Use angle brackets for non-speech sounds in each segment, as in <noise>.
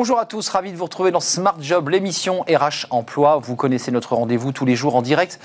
Bonjour à tous, ravi de vous retrouver dans Smart Job, l'émission RH Emploi. Vous connaissez notre rendez-vous tous les jours en direct.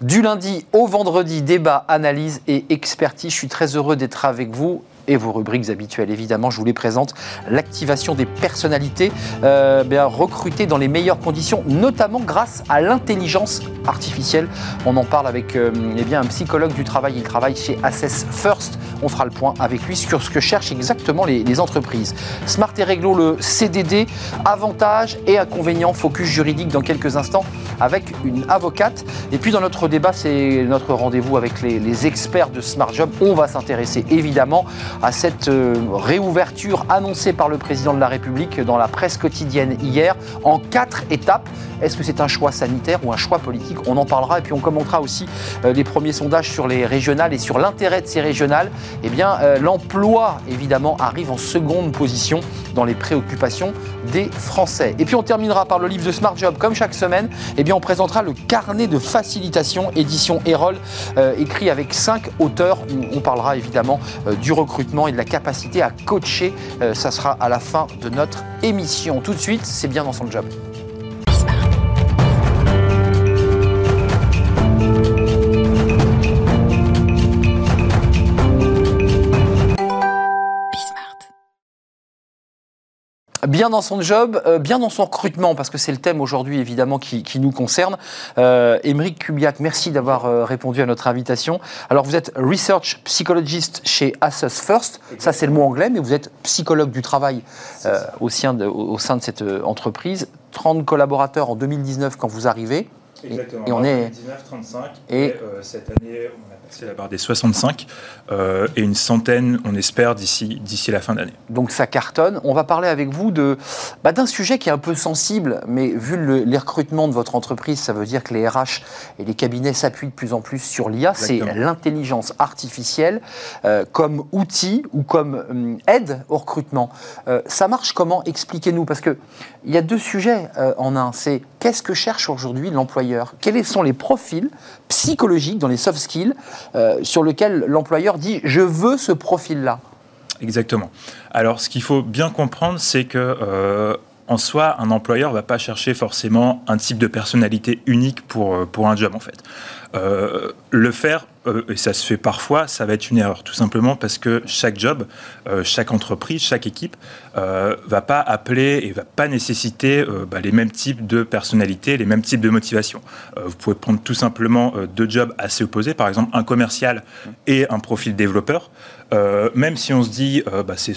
Du lundi au vendredi, débat, analyse et expertise. Je suis très heureux d'être avec vous et vos rubriques habituelles. Évidemment, je vous les présente. L'activation des personnalités euh, recrutées dans les meilleures conditions, notamment grâce à l'intelligence artificielle. On en parle avec euh, eh bien, un psychologue du travail. Il travaille chez Assess First. On fera le point avec lui sur ce que cherchent exactement les, les entreprises. Smart et Réglo, le CDD, avantages et inconvénients, focus juridique dans quelques instants avec une avocate. Et puis dans notre débat, c'est notre rendez-vous avec les, les experts de Smart Job. On va s'intéresser évidemment à cette euh, réouverture annoncée par le président de la République dans la presse quotidienne hier en quatre étapes. Est-ce que c'est un choix sanitaire ou un choix politique? On en parlera et puis on commentera aussi euh, les premiers sondages sur les régionales et sur l'intérêt de ces régionales. Eh bien, euh, l'emploi, évidemment, arrive en seconde position dans les préoccupations des Français. Et puis on terminera par le livre de Smart Job, comme chaque semaine. Eh bien, on présentera le carnet de facilitation, édition Erol, écrit avec cinq auteurs. On parlera évidemment du recrutement et de la capacité à coacher. Euh, ça sera à la fin de notre émission. Tout de suite, c'est bien dans son job. Bien dans son job, euh, bien dans son recrutement, parce que c'est le thème aujourd'hui évidemment qui, qui nous concerne. Euh, Émeric Kubiak, merci d'avoir euh, répondu à notre invitation. Alors vous êtes research psychologist chez Assess First, ça c'est le mot anglais, mais vous êtes psychologue du travail euh, au, sein de, au sein de cette entreprise. 30 collaborateurs en 2019 quand vous arrivez. Exactement. Et on est 19, 35. Et- Et, euh, cette année, on a passé la barre des 65 euh, et une centaine, on espère, d'ici d'ici la fin d'année. Donc ça cartonne. On va parler avec vous de bah, d'un sujet qui est un peu sensible, mais vu le- les recrutements de votre entreprise, ça veut dire que les RH et les cabinets s'appuient de plus en plus sur l'IA. C'est l'intelligence artificielle euh, comme outil ou comme hum, aide au recrutement. Ça marche comment? Expliquez-nous, parce que il y a deux sujets en un. C'est qu'est-ce que cherche aujourd'hui l'employeur Quels sont les profils psychologiques dans les soft skills euh, sur lesquels l'employeur dit je veux ce profil-là? Exactement. Alors, ce qu'il faut bien comprendre, c'est que euh, en soi, un employeur va pas chercher forcément un type de personnalité unique pour, euh, pour un job, en fait. Euh, le faire, euh, et ça se fait parfois, ça va être une erreur, tout simplement parce que chaque job, euh, chaque entreprise, chaque équipe va pas appeler et va pas nécessiter bah, les mêmes types de personnalités, les mêmes types de motivations. Vous pouvez prendre tout simplement deux jobs assez opposés, par exemple un commercial et un profil développeur. Même si on se dit, bah, c'est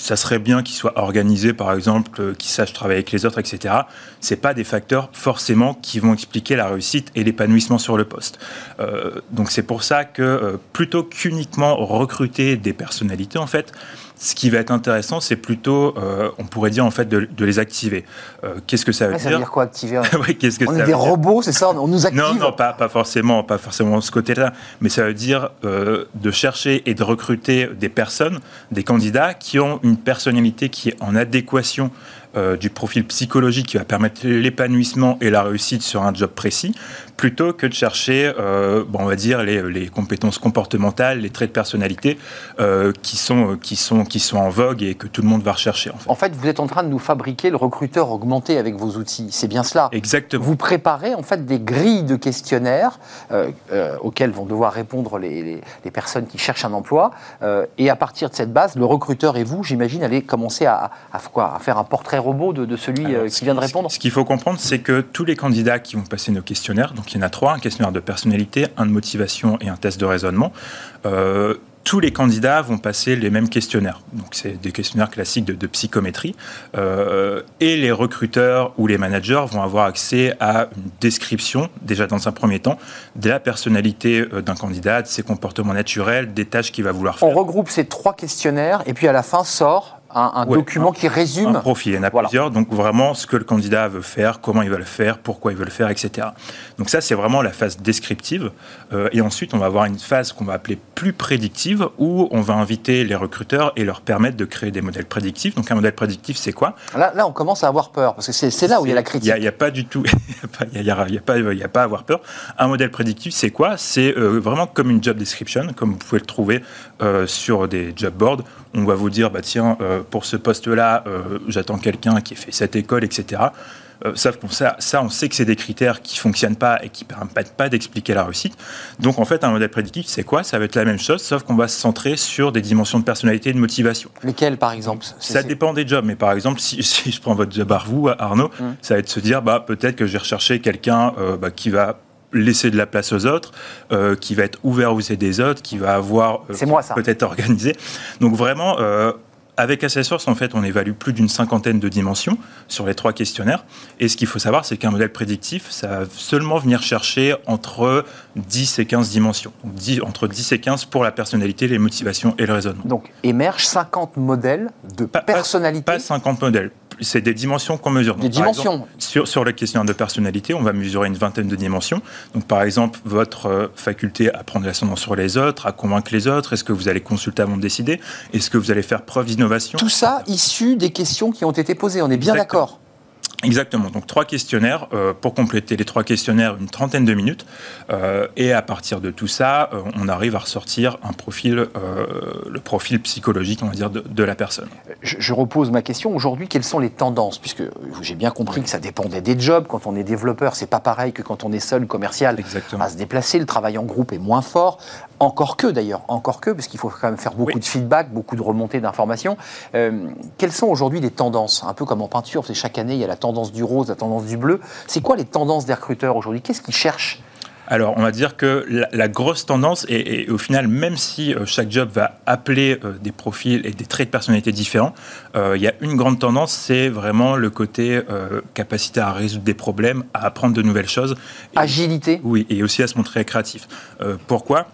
ça serait bien qu'il soit organisé, par exemple, euh, qu'il sache travailler avec les autres, etc. C'est pas des facteurs forcément qui vont expliquer la réussite et l'épanouissement sur le poste. Euh, donc c'est pour ça que euh, plutôt qu'uniquement recruter des personnalités, en fait, ce qui va être intéressant, c'est plutôt, euh, on pourrait dire en fait, de, de les activer. Euh, Qu'est-ce que ça veut Ouais, ça veut dire quoi activer <laughs> que On ça est des dire robots, c'est ça On nous active non, non, pas, pas forcément, pas forcément de ce côté-là, mais ça veut dire euh, de chercher et de recruter des personnes, des candidats qui ont une personnalité qui est en adéquation euh, du profil psychologique qui va permettre l'épanouissement et la réussite sur un job précis, plutôt que de chercher, euh, bon, on va dire, les, les compétences comportementales, les traits de personnalité euh, qui, sont, qui, sont, qui sont en vogue et que tout le monde va rechercher. En fait. En fait, vous êtes en train de nous fabriquer le recruteur augmenté avec vos outils. C'est bien cela. Exactement. Vous préparez en fait des grilles de questionnaires auxquelles vont devoir répondre les, les- les personnes qui cherchent un emploi. Et à partir de cette base, le recruteur et vous, j'imagine, allez commencer à, à- à quoi? À faire un portrait robot de, de celui Alors, euh, qui vient de répondre Ce qu'il faut comprendre, c'est que tous les candidats qui vont passer nos questionnaires, donc il y en a trois, un questionnaire de personnalité, un de motivation et un test de raisonnement, euh, tous les candidats vont passer les mêmes questionnaires. Donc c'est des questionnaires classiques de, de psychométrie. Euh, et les recruteurs ou les managers vont avoir accès à une description, déjà dans un premier temps, de la personnalité d'un candidat, de ses comportements naturels, des tâches qu'il va vouloir faire. On regroupe ces trois questionnaires et puis à la fin sort un, un Ouais, document qui résume. Un profil, il y en a Voilà. plusieurs, donc vraiment ce que le candidat veut faire, comment il va le faire, pourquoi il veut le faire, etc. Donc ça, c'est vraiment la phase descriptive. Euh, et ensuite, on va avoir une phase qu'on va appeler plus prédictive, où on va inviter les recruteurs et leur permettre de créer des modèles prédictifs. Donc un modèle prédictif, c'est quoi? Là, là, on commence à avoir peur parce que c'est là où il y a la critique. Il n'y a, pas du tout, <laughs> il n'y a, il y a pas il y a pas à avoir peur. Un modèle prédictif, c'est quoi? C'est euh, vraiment comme une job description, comme vous pouvez le trouver euh, sur des job boards on va vous dire, bah, tiens, pour ce poste-là, j'attends quelqu'un qui ait fait cette école, etc. Euh, sauf qu'on ça, ça, on sait que c'est des critères qui fonctionnent pas et qui permettent pas d'expliquer la réussite. Donc en fait, un modèle prédictif, c'est quoi? Ça va être la même chose, sauf qu'on va se centrer sur des dimensions de personnalité et de motivation. Lesquelles, par exemple? Ça dépend des jobs, mais par exemple, <laughs> si, je prends votre job à vous, Arnaud, hum. ça va être de se dire, bah peut-être que je vais rechercher quelqu'un euh, bah, qui va laisser de la place aux autres, euh, qui va être ouvert aux idées des autres, qui va avoir peut-être organisé. Donc vraiment, avec Assessors, en fait, on évalue plus d'une cinquantaine de dimensions sur les trois questionnaires. Et ce qu'il faut savoir, c'est qu'un modèle prédictif, ça va seulement venir chercher entre 10 et 15 dimensions. Donc entre 10 et 15 pour la personnalité, les motivations et le raisonnement. Donc émergent 50 modèles de personnalité pas 50 modèles, c'est des dimensions qu'on mesure. des dimensions. sur, sur le questionnaire de personnalité, on va mesurer une vingtaine de dimensions. Donc, par exemple, votre euh, faculté à prendre l'ascendant sur les autres, à convaincre les autres, est-ce que vous allez consulter avant de décider? Est-ce que vous allez faire preuve d'innovation? Tout ça issu des questions qui ont été posées, on est bien d'accord Exactement. Donc trois questionnaires euh, pour compléter les trois questionnaires, une trentaine de minutes. Euh, et à partir de tout ça, euh, on arrive à ressortir un profil, le profil psychologique, on va dire, de, la personne. Je, repose ma question. Aujourd'hui, quelles sont les tendances? Puisque j'ai bien compris que ça dépendait des jobs. Quand on est développeur, c'est pas pareil que quand on est seul commercial Exactement. à se déplacer. Le travail en groupe est moins fort. Encore que d'ailleurs, encore que, parce qu'il faut quand même faire beaucoup de feedback, beaucoup de remontées d'informations. quelles sont aujourd'hui les tendances Un peu comme en peinture, c'est chaque année il y a la tendance du rose, la tendance du bleu. C'est quoi les tendances des recruteurs aujourd'hui? Qu'est-ce qu'ils cherchent? Alors, on va dire que la, grosse tendance, et, au final, même si euh, chaque job va appeler euh, des profils et des traits de personnalité différents, euh, il y a une grande tendance, c'est vraiment le côté capacité à résoudre des problèmes, à apprendre de nouvelles choses. Agilité Oui, et aussi à se montrer créatif. pourquoi?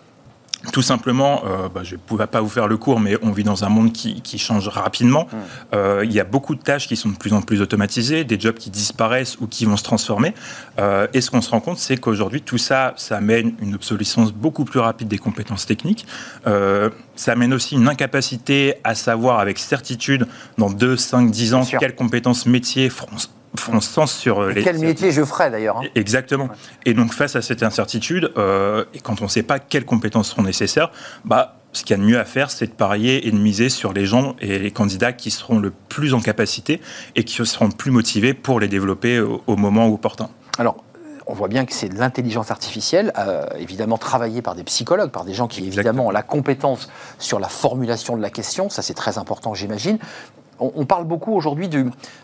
Tout simplement, euh, bah, je ne pouvais pas vous faire le cours, mais on vit dans un monde qui, change rapidement. Mmh. Euh, il y a beaucoup de tâches qui sont de plus en plus automatisées, des jobs qui disparaissent ou qui vont se transformer. Euh, et ce qu'on se rend compte, c'est qu'aujourd'hui, tout ça, ça amène une obsolescence beaucoup plus rapide des compétences techniques. ça amène aussi une incapacité à savoir avec certitude, dans 2, 5, 10 ans, quelles compétences métiers font sens sur euh, les. Quel métier je ferais d'ailleurs hein. Exactement. Et donc face à cette incertitude, euh, et quand on ne sait pas quelles compétences seront nécessaires, bah ce qu'il y a de mieux à faire, c'est de parier et de miser sur les gens et les candidats qui seront le plus en capacité et qui seront le plus motivés pour les développer au, moment opportun. Alors, on voit bien que c'est de l'intelligence artificielle, euh, évidemment travaillée par des psychologues, par des gens qui évidemment ont la compétence sur la formulation de la question, ça c'est très important j'imagine, on, parle beaucoup aujourd'hui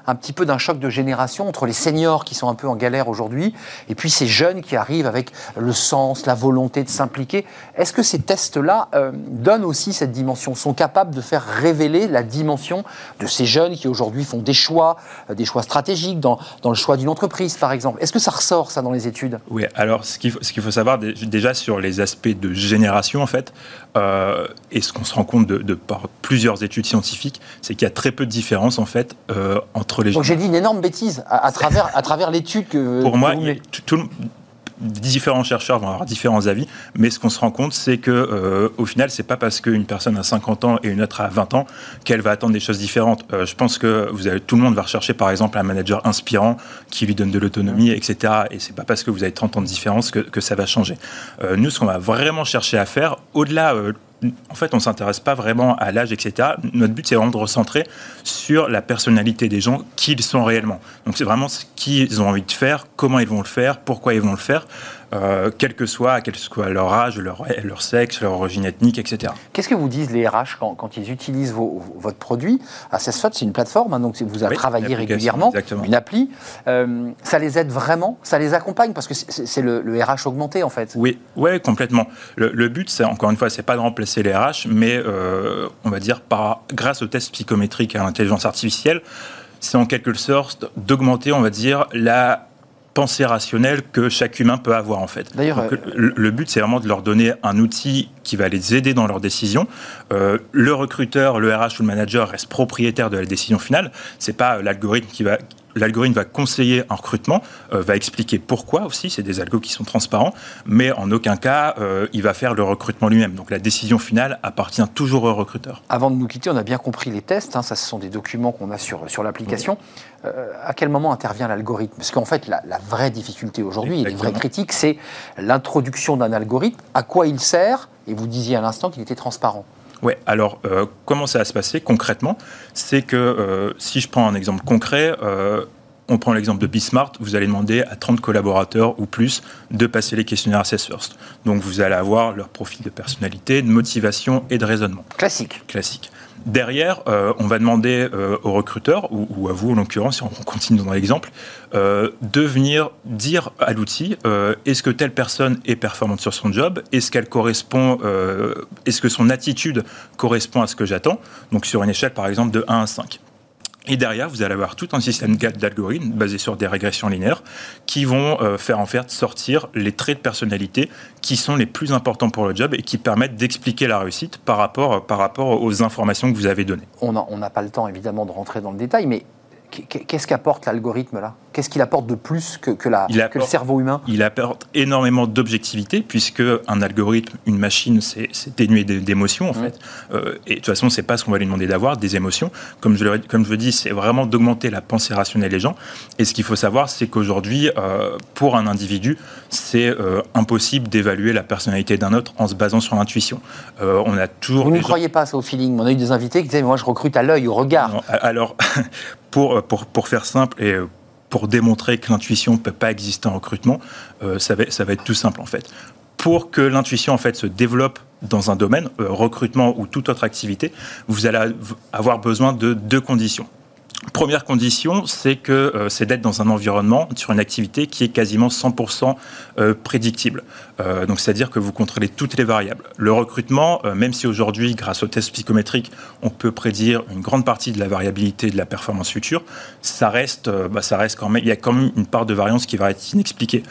un petit peu d'un choc de génération entre les seniors qui sont un peu en galère aujourd'hui et puis ces jeunes qui arrivent avec le sens, la volonté de s'impliquer. Est-ce que ces tests-là euh, donnent aussi cette dimension, sont capables de faire révéler la dimension de ces jeunes qui aujourd'hui font des choix, euh, des choix stratégiques dans, le choix d'une entreprise par exemple? Est-ce que ça ressort ça dans les études? Oui, alors ce qu'il faut, savoir déjà sur les aspects de génération en fait, euh, et ce qu'on se rend compte de, par plusieurs études scientifiques, c'est qu'il y a très peu de différence en fait euh, entre les gens. Donc j'ai dit une énorme bêtise à, travers, à travers l'étude que. Pour moi, différents chercheurs vont avoir différents avis, mais ce qu'on se rend compte, c'est que euh, au final, c'est pas parce qu'une personne a 50 ans et une autre a 20 ans qu'elle va attendre des choses différentes. Euh, je pense que vous avez, tout le monde va rechercher, par exemple, un manager inspirant qui lui donne de l'autonomie, etc. Et c'est pas parce que vous avez 30 ans de différence que, que ça va changer. nous, ce qu'on va vraiment chercher à faire, au-delà en fait, on ne s'intéresse pas vraiment à l'âge, etc. Notre but, c'est vraiment de recentrer sur la personnalité des gens, qui ils sont réellement. Donc, c'est vraiment ce qu'ils ont envie de faire, comment ils vont le faire, pourquoi ils vont le faire. Euh, quel que soit, quel soit leur âge, leur, leur sexe, leur origine ethnique, etc. Qu'est-ce que vous disent les RH quand, ils utilisent votre produit? Assessfot, c'est une plateforme, hein, donc vous avez travaillé régulièrement, une appli. Euh, ça les aide vraiment? Ça les accompagne? Parce que c'est le, RH augmenté, en fait. Oui, ouais, complètement. Le, but, c'est encore une fois, c'est pas de remplacer les RH, mais euh, on va dire, par, grâce aux tests psychométriques et à l'intelligence artificielle, c'est en quelque sorte d'augmenter, on va dire, la pensée rationnelle que chaque humain peut avoir en fait. D'ailleurs, euh, le, but c'est vraiment de leur donner un outil qui va les aider dans leurs décisions. Euh, le recruteur, le RH ou le manager reste propriétaire de la décision finale. C'est pas l'algorithme qui va L'algorithme va conseiller un recrutement, euh, va expliquer pourquoi aussi, c'est des algos qui sont transparents, mais en aucun cas, euh, il va faire le recrutement lui-même. Donc la décision finale appartient toujours au recruteur. Avant de nous quitter, on a bien compris les tests, hein, ça ce sont des documents qu'on a sur, sur l'application. Euh, à quel moment intervient l'algorithme? Parce qu'en fait, la, vraie difficulté aujourd'hui, les vraies critiques, c'est l'introduction d'un algorithme, à quoi il sert, et vous disiez à l'instant qu'il était transparent. Ouais, alors euh, comment ça va se passer concrètement? C'est que euh, si je prends un exemple concret, euh, on prend l'exemple de Bismart, vous allez demander à 30 collaborateurs ou plus de passer les questionnaires Assess First. Donc vous allez avoir leur profil de personnalité, de motivation et de raisonnement. Classique. Classique. Derrière, euh, on va demander euh, au recruteur, ou, à vous en l'occurrence, si on continue dans l'exemple, euh, de venir dire à l'outil euh, est-ce que telle personne est performante sur son job? Est-ce qu'elle correspond Est-ce que son attitude correspond à ce que j'attends? Donc sur une échelle par exemple de 1 à 5. Et derrière, vous allez avoir tout un système d'algorithmes basé sur des régressions linéaires qui vont euh, faire en fait sortir les traits de personnalité qui sont les plus importants pour le job et qui permettent d'expliquer la réussite par rapport, par rapport aux informations que vous avez données. On n'a pas le temps évidemment de rentrer dans le détail, mais qu'est-ce qu'apporte l'algorithme là? Qu'est-ce qu'il apporte de plus que, que, la, apporte, que, le cerveau humain? Il apporte énormément d'objectivité, puisque un algorithme, une machine, c'est dénué d'émotions, en mmh. fait. Euh, et de toute façon, c'est pas ce qu'on va lui demander d'avoir, des émotions. Comme je, le, comme je dis, c'est vraiment d'augmenter la pensée rationnelle des gens. Et ce qu'il faut savoir, c'est qu'aujourd'hui, euh, pour un individu, c'est euh, impossible d'évaluer la personnalité d'un autre en se basant sur l'intuition. On a toujours. Vous ne croyez pas ça au feeling On a eu des invités qui disaient Moi, je recrute à l'œil, au regard. Non, alors, <laughs> pour, pour, pour faire simple et pour démontrer que l'intuition ne peut pas exister en recrutement, euh, ça, va, être tout simple en fait. Pour que l'intuition se développe dans un domaine, euh, recrutement ou toute autre activité, vous allez avoir besoin de deux conditions. Première condition, c'est que euh, c'est d'être dans un environnement, sur une activité qui est quasiment 100% euh, prédictible. Euh, donc, c'est-à-dire que vous contrôlez toutes les variables. Le recrutement, euh, même si aujourd'hui, grâce aux tests psychométriques, on peut prédire une grande partie de la variabilité de la performance future, ça reste, euh, bah, ça reste quand même, il y a quand même une part de variance qui va être inexpliquée.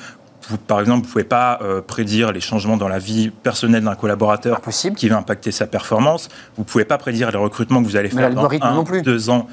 Vous, par exemple, vous ne pouvez pas euh, prédire les changements dans la vie personnelle d'un collaborateur Impossible. qui va impacter sa performance. Vous ne pouvez pas prédire les recrutements que vous allez faire dans un, non plus. deux ans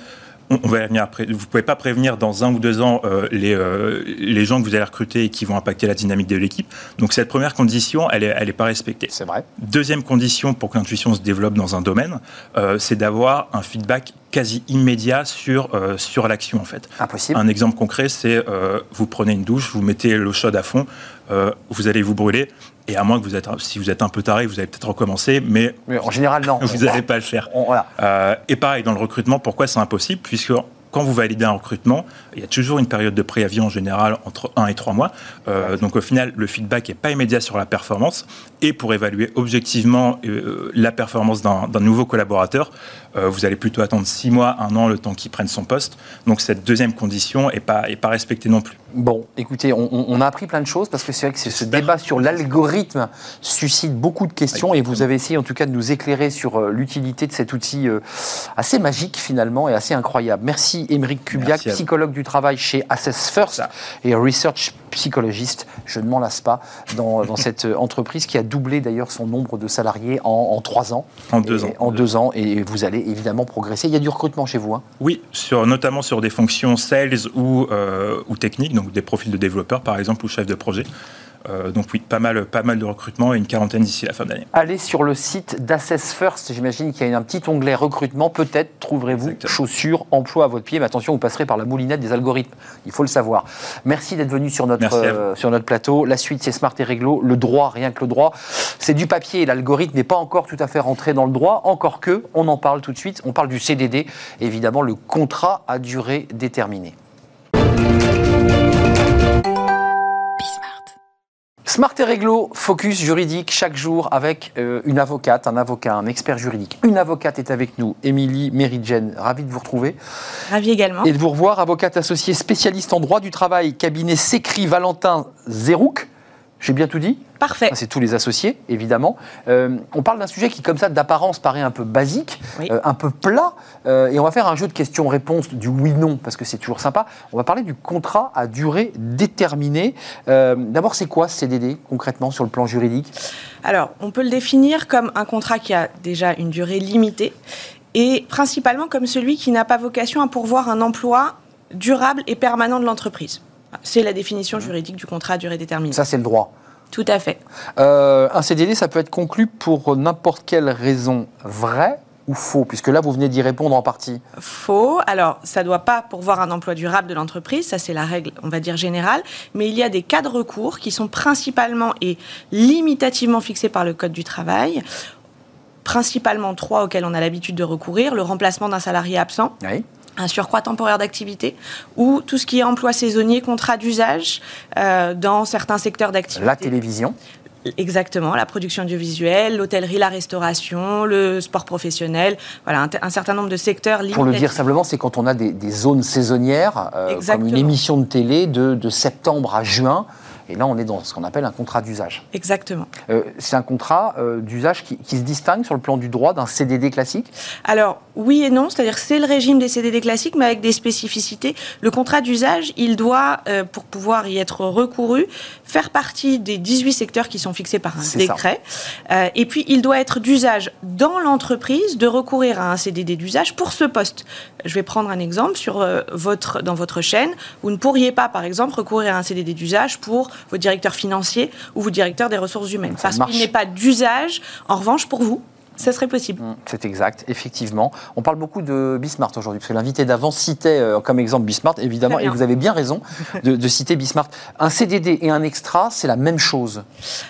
on va venir après. Vous ne pouvez pas prévenir dans un ou deux ans euh, les, euh, les gens que vous allez recruter et qui vont impacter la dynamique de l'équipe. Donc cette première condition, elle n'est elle est pas respectée. C'est vrai. Deuxième condition pour que l'intuition se développe dans un domaine, euh, c'est d'avoir un feedback quasi immédiat sur, euh, sur l'action en fait. Impossible. Un exemple concret, c'est euh, vous prenez une douche, vous mettez l'eau chaude à fond, euh, vous allez vous brûler. Et à moins que vous êtes, si vous êtes un peu taré, vous allez peut-être recommencer, mais, mais en général non. <laughs> vous n'allez pas le faire. On, voilà. Euh, et pareil dans le recrutement, pourquoi c'est impossible? Puisque quand vous validez un recrutement, il y a toujours une période de préavis en général entre 1 et 3 mois. Euh, donc au final, le feedback n'est pas immédiat sur la performance. Et pour évaluer objectivement euh, la performance d'un nouveau collaborateur, vous allez plutôt attendre 6 mois, 1 an, le temps qu'il prenne son poste. Donc cette deuxième condition n'est pas, est pas respectée non plus. Bon, écoutez, on, on, a appris plein de choses parce que c'est vrai que ce débat sur l'algorithme suscite beaucoup de questions et vous avez essayé en tout cas de nous éclairer sur euh, l'utilité de cet outil euh, assez magique finalement et assez incroyable. Merci Émeric Kubiak, psychologue du travail chez Assess First et research psychologiste, je ne m'en lasse pas, dans, <laughs> dans cette entreprise qui a doublé d'ailleurs son nombre de salariés en, en trois ans. En deux et, ans. En deux ans et vous allez évidemment progresser. Il y a du recrutement chez vous hein Oui, sur, notamment sur des fonctions sales ou, euh, ou techniques, donc des profils de développeurs par exemple ou chefs de projet. Euh, donc oui, pas mal, pas mal de recrutement et une quarantaine d'ici la fin de l'année. Allez sur le site d'Assess First, j'imagine qu'il y a un petit onglet recrutement, peut-être trouverez-vous chaussures, emploi à votre pied, mais attention, vous passerez par la moulinette des algorithmes, il faut le savoir. Merci d'être venu sur notre, euh, sur notre plateau. La suite, c'est Smart et Réglo, le droit, rien que le droit. C'est du papier, l'algorithme n'est pas encore tout à fait rentré dans le droit, encore que, on en parle tout de suite, on parle du CDD, évidemment le contrat à durée déterminée. Smart et Réglo, focus juridique chaque jour avec euh, une avocate, un avocat, un expert juridique. Une avocate est avec nous, Émilie Méridjen. Ravie de vous retrouver. Ravie également. Et de vous revoir, avocate associée spécialiste en droit du travail, cabinet Sécrit Valentin Zerouk. J'ai bien tout dit Parfait. C'est tous les associés, évidemment. Euh, on parle d'un sujet qui, comme ça, d'apparence, paraît un peu basique, oui. euh, un peu plat. Euh, et on va faire un jeu de questions-réponses du oui-non, parce que c'est toujours sympa. On va parler du contrat à durée déterminée. D'abord, c'est quoi ce CDD, concrètement, sur le plan juridique? Alors, on peut le définir comme un contrat qui a déjà une durée limitée, et principalement comme celui qui n'a pas vocation à pourvoir un emploi durable et permanent de l'entreprise. C'est la définition juridique du contrat à durée déterminée. Ça, c'est le droit. Tout à fait. Euh, un CDD, ça peut être conclu pour n'importe quelle raison vraie ou faux Puisque là, vous venez d'y répondre en partie. Faux. Alors, ça ne doit pas pourvoir un emploi durable de l'entreprise, ça c'est la règle, on va dire, générale. Mais il y a des cas de recours qui sont principalement et limitativement fixés par le Code du travail principalement trois auxquels on a l'habitude de recourir le remplacement d'un salarié absent. Un surcroît temporaire d'activité ou tout ce qui est emploi saisonnier, contrat d'usage euh, dans certains secteurs d'activité. La télévision Exactement, la production audiovisuelle, l'hôtellerie, la restauration, le sport professionnel, voilà, un, certain nombre de secteurs. Pour le dire simplement, c'est quand on a des, zones saisonnières, euh, comme une émission de télé de septembre à juin, et là, on est dans ce qu'on appelle un contrat d'usage. Exactement. Euh, c'est un contrat euh, d'usage qui, se distingue sur le plan du droit d'un CDD classique? Alors, oui et non. C'est-à-dire c'est le régime des CDD classiques, mais avec des spécificités. Le contrat d'usage, il doit, euh, pour pouvoir y être recouru, faire partie des 18 secteurs qui sont fixés par un décret. et puis, il doit être d'usage dans l'entreprise de recourir à un CDD d'usage pour ce poste. Je vais prendre un exemple. Sur, votre, dans votre chaîne, vous ne pourriez pas, par exemple, recourir à un CDD d'usage pour vos directeurs financiers ou vos directeurs des ressources humaines. parce qu'il n'est pas d'usage, en revanche, pour vous, ça serait possible. Mmh, c'est exact, effectivement. On parle beaucoup de Bismart aujourd'hui, parce que l'invité d'avant citait euh, comme exemple Bismart, évidemment, et vous avez bien raison <laughs> de, citer Bismart. Un CDD et un extra, c'est la même chose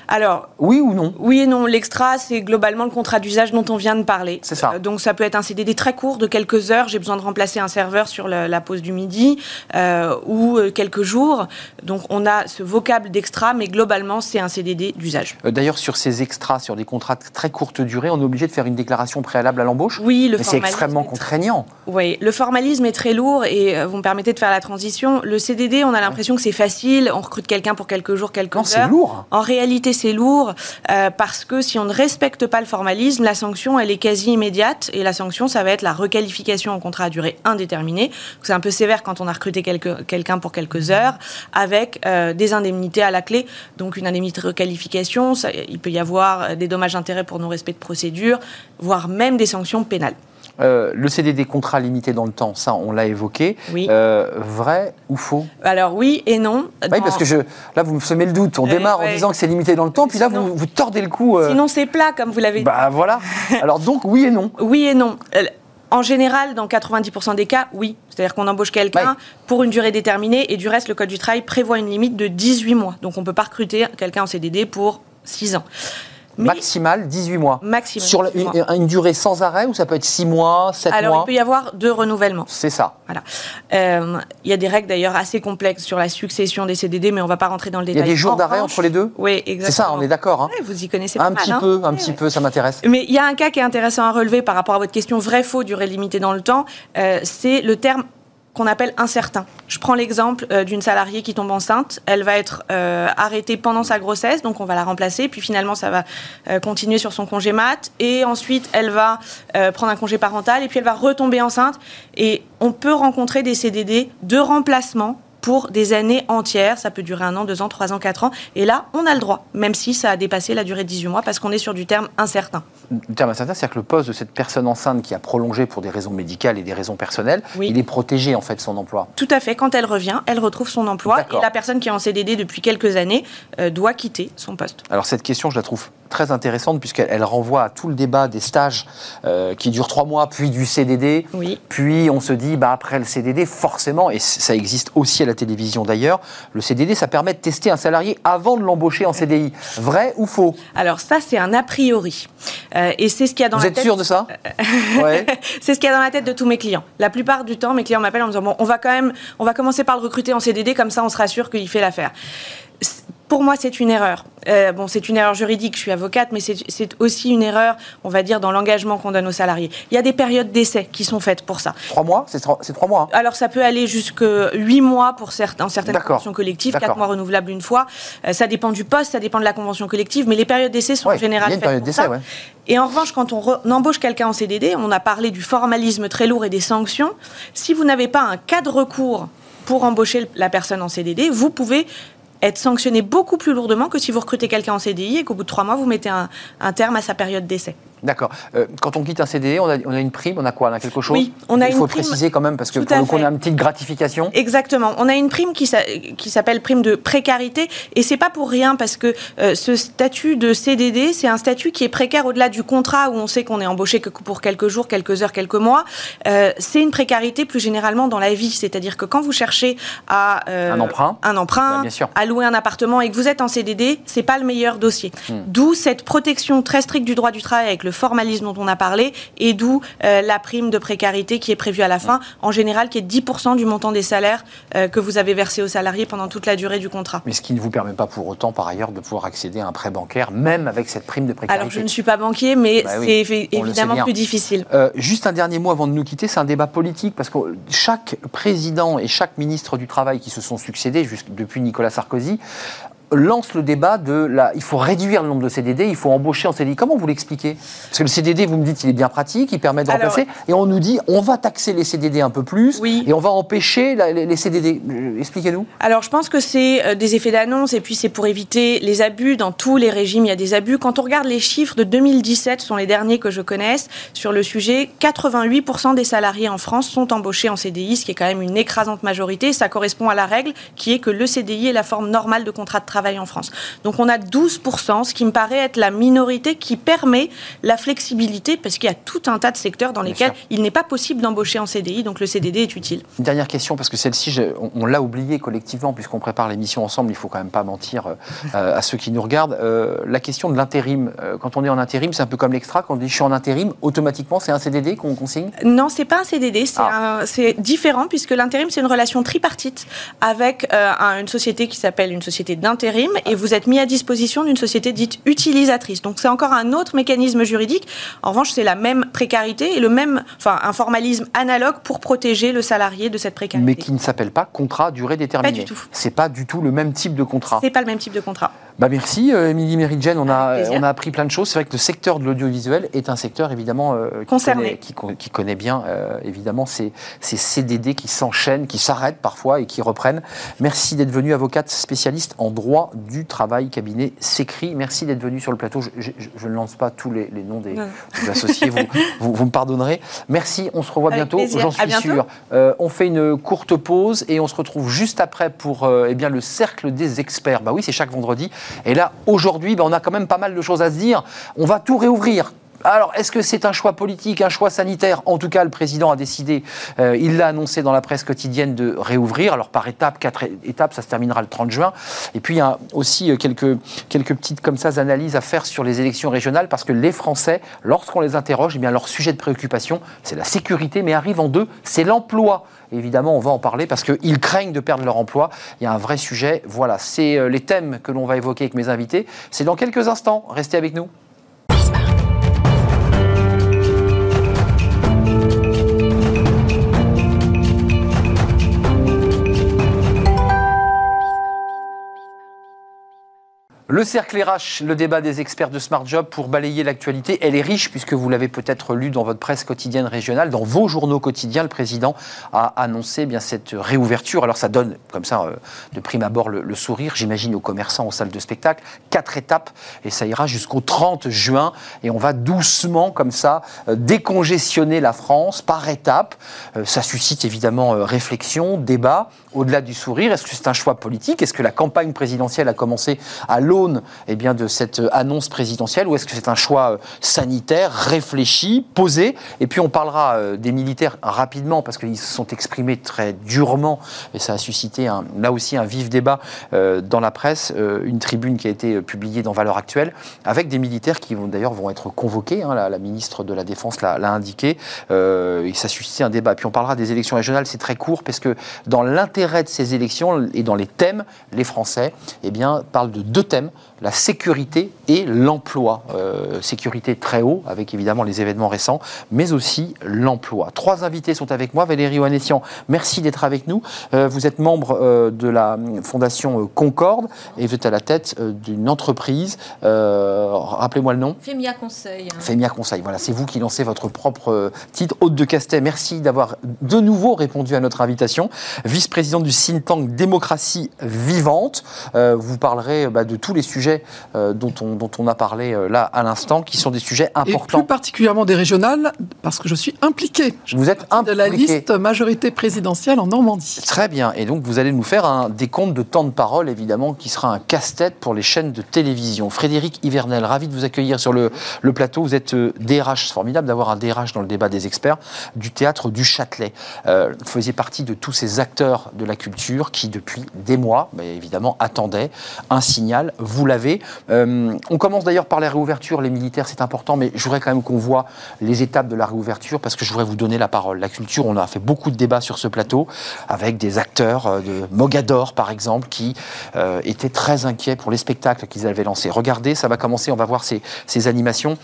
Alors. Oui ou non? Oui et non. L'extra, c'est globalement le contrat d'usage dont on vient de parler. C'est ça. Euh, donc ça peut être un CDD très court, de quelques heures. J'ai besoin de remplacer un serveur sur la, pause du midi, euh, ou quelques jours. Donc on a ce vocable d'extra, mais globalement, c'est un CDD d'usage. D'ailleurs, sur ces extras, sur des contrats de très courte durée, on est obligé de faire une déclaration préalable à l'embauche Oui, le Mais c'est extrêmement contraignant. Oui, le formalisme est très lourd et euh, vous me permettez de faire la transition. Le CDD, on a l'impression que c'est facile, on recrute quelqu'un pour quelques jours, quelques non, c'est lourd. En réalité, c'est lourd euh, parce que si on ne respecte pas le formalisme, la sanction, elle est quasi immédiate et la sanction, ça va être la requalification en contrat à durée indéterminée. C'est un peu sévère quand on a recruté quelqu'un pour quelques heures avec euh, des indemnités à la clé. Donc une indemnité de requalification, ça, il peut y avoir des dommages-intérêts pour non-respect de procédure, voire même des sanctions pénales. Euh, le CDD contrat limité dans le temps, ça on l'a évoqué. Oui. Euh, vrai ou faux? Alors oui et non. Oui, parce que je, là vous me semez le doute. On euh, démarre en disant que c'est limité dans le temps, puis là vous, vous tordez le cou. Sinon c'est plat comme vous l'avez dit. Bah voilà. <laughs> Alors donc oui et non. oui et non. En général, dans 90% des cas, oui. C'est-à-dire qu'on embauche quelqu'un pour une durée déterminée et du reste, le Code du travail prévoit une limite de 18 mois. Donc on ne peut pas recruter quelqu'un en CDD pour 6 ans maximal 18 mois. Maximum. Sur une, durée sans arrêt ou ça peut être 6 mois, 7 mois Alors il peut y avoir deux renouvellements. C'est ça. Voilà. Euh, il y a des règles d'ailleurs assez complexes sur la succession des CDD, mais on ne va pas rentrer dans le détail. Il y a des jours d'arrêt entre les deux Oui, exactement. C'est ça, on est d'accord. Hein. vous y connaissez un pas petit mal, peu, hein. un petit peu, ça m'intéresse. Mais il y a un cas qui est intéressant à relever par rapport à votre question vrai-faux, durée limitée dans le temps. Euh, c'est le terme qu'on appelle incertain. Je prends l'exemple euh, d'une salariée qui tombe enceinte. Elle va être euh, arrêtée pendant sa grossesse, donc on va la remplacer. Puis finalement, ça va euh, continuer sur son congé mat. Et ensuite, elle va prendre un congé parental. Et puis, elle va retomber enceinte. Et on peut rencontrer des CDD de remplacement pour des années entières. Ça peut durer un an, deux ans, trois ans, quatre ans. Et là, on a le droit, même si ça a dépassé la durée de 18 mois, parce qu'on est sur du terme incertain. Le terme incertain, c'est-à-dire que le poste de cette personne enceinte qui a prolongé pour des raisons médicales et des raisons personnelles, il est protégé en fait son emploi. Tout à fait. Quand elle revient, elle retrouve son emploi et la personne qui est en CDD depuis quelques années euh, doit quitter son poste. Alors cette question, je la trouve très intéressante puisqu'elle renvoie à tout le débat des stages euh, qui durent trois mois, puis du CDD. Oui. Puis on se dit, bah, après le CDD, forcément, et ça existe aussi à la télévision d'ailleurs, le CDD, ça permet de tester un salarié avant de l'embaucher en CDI. Vrai ou faux? Alors ça, c'est un a priori. Euh, et c'est ce qu'il y a dans Vous la êtes tête... sûr de ça? Ouais. <laughs> C'est ce qu'il y a dans la tête de tous mes clients. La plupart du temps, mes clients m'appellent en me disant, bon, on va quand même, on va commencer par le recruter en CDD, comme ça on sera sûr qu'il fait l'affaire pour moi, c'est une erreur. Euh, bon, c'est une erreur juridique, je suis avocate, mais c'est aussi une erreur, on va dire, dans l'engagement qu'on donne aux salariés. Il y a des périodes d'essai qui sont faites pour ça. Trois mois C'est trois, mois hein. Alors, ça peut aller jusque huit mois pour certains, certaines conventions collectives, quatre mois renouvelables une fois. Euh, ça dépend du poste, ça dépend de la convention collective, mais les périodes d'essai sont ouais, généralement faites pour ça. Et en revanche, quand on, on embauche quelqu'un en CDD, on a parlé du formalisme très lourd et des sanctions. Si vous n'avez pas un cas de recours pour embaucher la personne en CDD, vous pouvez être sanctionné beaucoup plus lourdement que si vous recrutez quelqu'un en CDI et qu'au bout de trois mois, vous mettez un, terme à sa période d'essai. D'accord. Euh, quand on quitte un on a, on a, une prime, on a quoi? On a quelque chose? Oui, on a Il faut préciser quand même, parce que pour on a une petite gratification. Exactement. On a une prime qui, qui s'appelle prime de précarité, et c'est pas pour rien, parce que euh, ce statut de CDD, c'est un statut qui est précaire au-delà du contrat où on sait qu'on est embauché que pour quelques jours, quelques heures, quelques mois. Euh, c'est une précarité plus généralement dans la vie, c'est-à-dire que quand vous cherchez à un emprunt, un emprunt, bien sûr. à louer un appartement et que vous êtes en CDD, c'est pas le meilleur dossier. Hmm. D'où cette protection très stricte du droit du travail avec le le formalisme dont on a parlé, et d'où la prime de précarité qui est prévue à la fin, en général qui est 10% du montant des salaires que vous avez versé aux salariés pendant toute la durée du contrat. Mais ce qui ne vous permet pas pour autant, par ailleurs, de pouvoir accéder à un prêt bancaire, même avec cette prime de précarité. Alors je ne suis pas banquier, mais bah c'est évidemment plus difficile. juste un dernier mot avant de nous quitter, c'est un débat politique, parce que chaque président et chaque ministre du Travail qui se sont succédés depuis Nicolas Sarkozy lance le débat de la, il faut réduire le nombre de CDD, il faut embaucher en CDI. Comment vous l'expliquez? Parce que le CDD, vous me dites, il est bien pratique, il permet de remplacer, et on nous dit, on va taxer les CDD un peu plus, et on va empêcher les, CDD. Euh, expliquez-nous. Alors, je pense que c'est euh, des effets d'annonce, et puis c'est pour éviter les abus. Dans tous les régimes, il y a des abus. Quand on regarde les chiffres de 2017, ce sont les derniers que je connaisse sur le sujet, 88% des salariés en France sont embauchés en CDI, ce qui est quand même une écrasante majorité. Ça correspond à la règle qui est que le CDI est la forme normale de contrat de travail en France. Donc on a 12%, ce qui me paraît être la minorité qui permet la flexibilité, parce qu'il y a tout un tas de secteurs dans lesquels il n'est pas possible d'embaucher en CDI, donc le CDD est utile. Une dernière question, parce que celle-ci, on, l'a oubliée collectivement, puisqu'on prépare l'émission ensemble, il faut quand même pas mentir euh, à ceux qui nous regardent. Euh, la question de l'intérim, euh, quand on est en intérim, c'est un peu comme l'extra, quand on dit je suis en intérim, automatiquement c'est un CDD qu'on consigne Non, c'est pas un CDD, ah. c'est différent, puisque l'intérim c'est une relation tripartite avec une société qui s'appelle une société d'intérim et vous êtes mis à disposition d'une société dite utilisatrice. Donc c'est encore un autre mécanisme juridique. En revanche, c'est la même précarité et le même, enfin, un formalisme analogue pour protéger le salarié de cette précarité. Mais qui ne s'appelle pas contrat durée déterminée. Pas du tout. C'est pas du tout le même type de contrat. C'est pas le même type de contrat. Bah merci, euh, Émilie Meridjen. On a, on a appris plein de choses. C'est vrai que le secteur de l'audiovisuel est un secteur évidemment euh, Concerné. Qui, connaît, qui, connaît, bien euh, évidemment ces, ces, CDD qui s'enchaînent, qui s'arrêtent parfois et qui reprennent. Merci d'être venu, avocate spécialiste en droit du travail, cabinet s'écrit. Merci d'être venu sur le plateau. Je, ne lance pas tous les, noms des, associés, <laughs> vous, vous, me pardonnerez. Merci, on se revoit bientôt, j'en suis sûr. on fait une courte pause et on se retrouve juste après pour eh bien, le cercle des experts. Bah oui, c'est chaque vendredi. Et là, aujourd'hui, ben, on a quand même pas mal de choses à se dire. On va tout réouvrir. Alors, est-ce que c'est un choix politique, un choix sanitaire? En tout cas, le président a décidé, euh, il l'a annoncé dans la presse quotidienne, de réouvrir. Alors, par étapes, quatre étapes, ça se terminera le 30 juin. Et puis, il y a aussi euh, quelques, quelques petites comme ça analyses à faire sur les élections régionales, parce que les Français, lorsqu'on les interroge, eh bien, leur sujet de préoccupation, c'est la sécurité, mais arrive en deux, c'est l'emploi. Évidemment, on va en parler parce qu'ils craignent de perdre leur emploi. Il y a un vrai sujet. Voilà, c'est euh, les thèmes que l'on va évoquer avec mes invités. C'est dans quelques instants. Restez avec nous. Le cercle RH, le débat des experts de Smart Job pour balayer l'actualité. Elle est riche puisque vous l'avez peut-être lu dans votre presse quotidienne régionale, dans vos journaux quotidiens. Le président a annoncé bien cette réouverture. Alors ça donne comme ça euh, de prime abord le, sourire, j'imagine aux commerçants, aux salles de spectacle. Quatre étapes et ça ira jusqu'au 30 juin et on va doucement comme ça euh, décongestionner la France par étapes. Euh, ça suscite évidemment réflexion, débat. Au-delà du sourire, est-ce que c'est un choix politique? Est-ce que la campagne présidentielle a commencé à l'eau eh bien, de cette annonce présidentielle ou est-ce que c'est un choix euh, sanitaire réfléchi, posé? Et puis on parlera euh, des militaires rapidement parce qu'ils se sont exprimés très durement et ça a suscité là aussi un vif débat euh, dans la presse, une tribune qui a été publiée dans Valeurs Actuelles avec des militaires qui vont d'ailleurs vont être convoqués. Hein, la, ministre de la Défense l'a indiqué et ça a suscité un débat. Puis on parlera des élections régionales, c'est très court parce que dans l'intérêt de ces élections et dans les thèmes, les Français eh bien, parlent de deux thèmes la sécurité et l'emploi. Euh, sécurité très haut, avec évidemment les événements récents, mais aussi l'emploi. Trois invités sont avec moi. Valérie Oanessian, merci d'être avec nous. Euh, vous êtes membre euh, de la Fondation Concorde et vous êtes à la tête d'une entreprise. Rappelez-moi le nom. Femia Conseil. Femia Conseil, voilà, c'est vous qui lancez votre propre titre. Haute de Castet, merci d'avoir de nouveau répondu à notre invitation. Vice-présidente du think tank Démocratie Vivante. vous parlerez bah, de tous les sujets euh, dont, on, dont on a parlé euh, là à l'instant, qui sont des sujets importants. Et plus particulièrement des régionales, parce que je suis impliqué. Vous êtes impliqué. De la liste majorité présidentielle en Normandie. Très bien. Et donc, vous allez nous faire un décompte de temps de parole, évidemment, qui sera un casse-tête pour les chaînes de télévision. Frédéric Hivernel, ravi de vous accueillir sur le, le plateau. Vous êtes DRH. Euh, C'est formidable d'avoir un DRH dans le débat des experts du théâtre du Châtelet. vous faisiez partie de tous ces acteurs de la culture qui, depuis des mois, mais évidemment, attendaient un signal. Vous l'avez Euh, on commence d'ailleurs par la réouverture, les militaires, c'est important, mais je voudrais quand même qu'on voit les étapes de la réouverture parce que je voudrais vous donner la parole. La culture, on a fait beaucoup de débats sur ce plateau avec des acteurs euh, de Mogador, par exemple, qui euh, étaient très inquiets pour les spectacles qu'ils avaient lancés. Regardez, ça va commencer, on va voir ces, animations.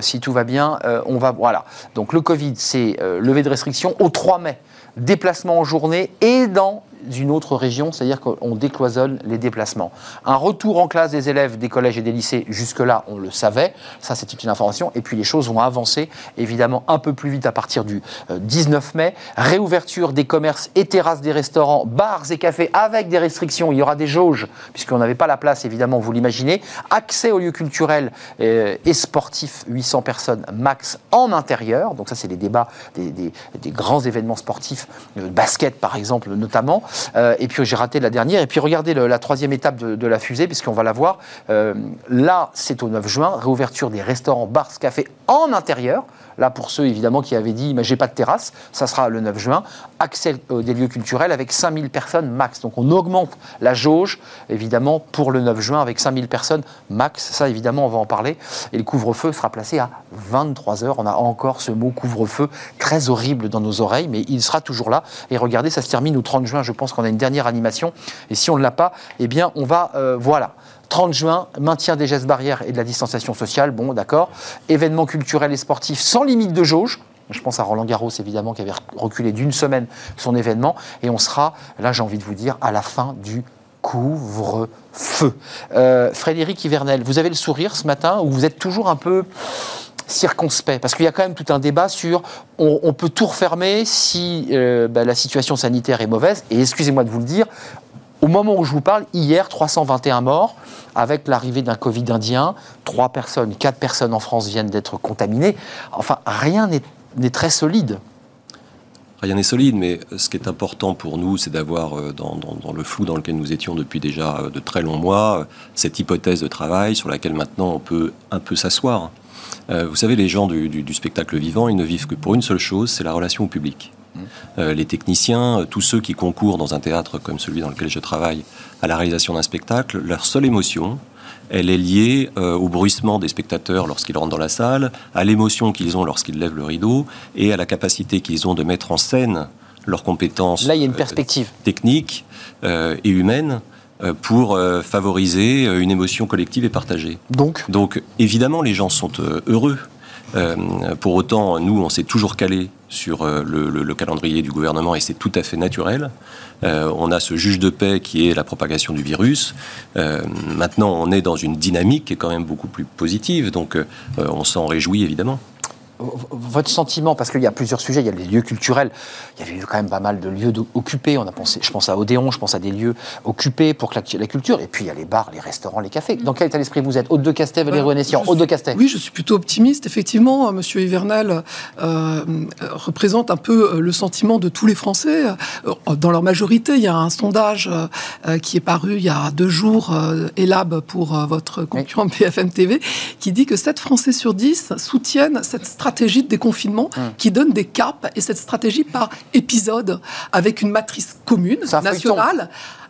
si tout va bien, on va. Voilà. Donc le Covid, c'est levé de restrictions au 3 mai déplacement en journée et dans d'une autre région, c'est-à-dire qu'on décloisonne les déplacements. Un retour en classe des élèves des collèges et des lycées, jusque-là, on le savait, ça c'est une information, et puis les choses vont avancer évidemment un peu plus vite à partir du 19 euh, mai. Réouverture des commerces et terrasses des restaurants, bars et cafés avec des restrictions, il y aura des jauges, puisqu'on n'avait pas la place évidemment, vous l'imaginez. Accès aux lieux culturels euh, et sportifs, 800 personnes max en intérieur, donc ça c'est les débats des, grands événements sportifs, euh, basket par exemple notamment. Euh, et puis j'ai raté la dernière. Et puis regardez la troisième étape de, la fusée, puisqu'on va la voir. Euh, là, c'est au 9 juin, réouverture des restaurants, bars, cafés en intérieur. Là, pour ceux évidemment qui avaient dit, mais j'ai pas de terrasse, ça sera le 9 juin. Accès des lieux culturels avec 5000 personnes max. Donc on augmente la jauge, évidemment, pour le 9 juin avec 5000 personnes max. Ça, évidemment, on va en parler. Et le couvre-feu sera placé à 23 heures. On a encore ce mot couvre-feu très horrible dans nos oreilles, mais il sera toujours là. Et regardez, ça se termine au 30 juin. Je pense qu'on a une dernière animation. Et si on ne l'a pas, eh bien, on va, euh, voilà. 30 juin, maintien des gestes barrières et de la distanciation sociale, bon d'accord. Événements culturels et sportifs sans limite de jauge. Je pense à Roland Garros, évidemment, qui avait reculé d'une semaine son événement. Et on sera, là j'ai envie de vous dire, à la fin du couvre-feu. Euh, Frédéric Hivernel, vous avez le sourire ce matin ou vous êtes toujours un peu circonspect? Parce qu'il y a quand même tout un débat sur on, peut tout refermer si euh, bah, la situation sanitaire est mauvaise. Et excusez-moi de vous le dire, au moment où je vous parle, hier, 321 morts, avec l'arrivée d'un Covid indien, 3 personnes, 4 personnes en France viennent d'être contaminées. Enfin, rien n'est très solide. Rien n'est solide, mais ce qui est important pour nous, c'est d'avoir, euh, dans, le flou dans lequel nous étions depuis déjà euh, de très longs mois, euh, cette hypothèse de travail sur laquelle maintenant on peut un peu s'asseoir. vous savez, les gens du, du, spectacle vivant, ils ne vivent que pour une seule chose, c'est la relation au public. Euh, les techniciens, euh, tous ceux qui concourent dans un théâtre comme celui dans lequel je travaille à la réalisation d'un spectacle, leur seule émotion, elle est liée euh, au bruissement des spectateurs lorsqu'ils rentrent dans la salle, à l'émotion qu'ils ont lorsqu'ils lèvent le rideau et à la capacité qu'ils ont de mettre en scène leurs compétences Là, il y a une perspective. techniques et humaines pour favoriser une émotion collective et partagée. Donc Donc évidemment, les gens sont heureux euh, pour autant, nous, on s'est toujours calé sur euh, le, calendrier du gouvernement et c'est tout à fait naturel. Euh, on a ce juge de paix qui est la propagation du virus. maintenant, on est dans une dynamique qui est quand même beaucoup plus positive, donc on s'en réjouit évidemment votre sentiment, parce qu'il y a plusieurs sujets, il y a les lieux culturels, il y avait quand même pas mal de lieux occupés, on a pensé, je pense à Odéon, je pense à des lieux occupés pour la, la culture, et puis il y a les bars, les restaurants, les cafés. Dans quel état d'esprit vous êtes? Haute de Castet, Valérie Renessian, Haute de Castet Oui, je suis plutôt optimiste, effectivement. Euh, Monsieur Hivernal euh, représente un peu euh, le sentiment de tous les Français. Dans leur majorité, il y a un sondage qui est paru il y a deux jours, Elab pour votre concurrent <laughs> BFM TV, qui dit que 7 Français sur 10 soutiennent cette stratégie stratégie de déconfinement hum. qui donne des caps et cette stratégie par épisode avec une matrice commune nationale.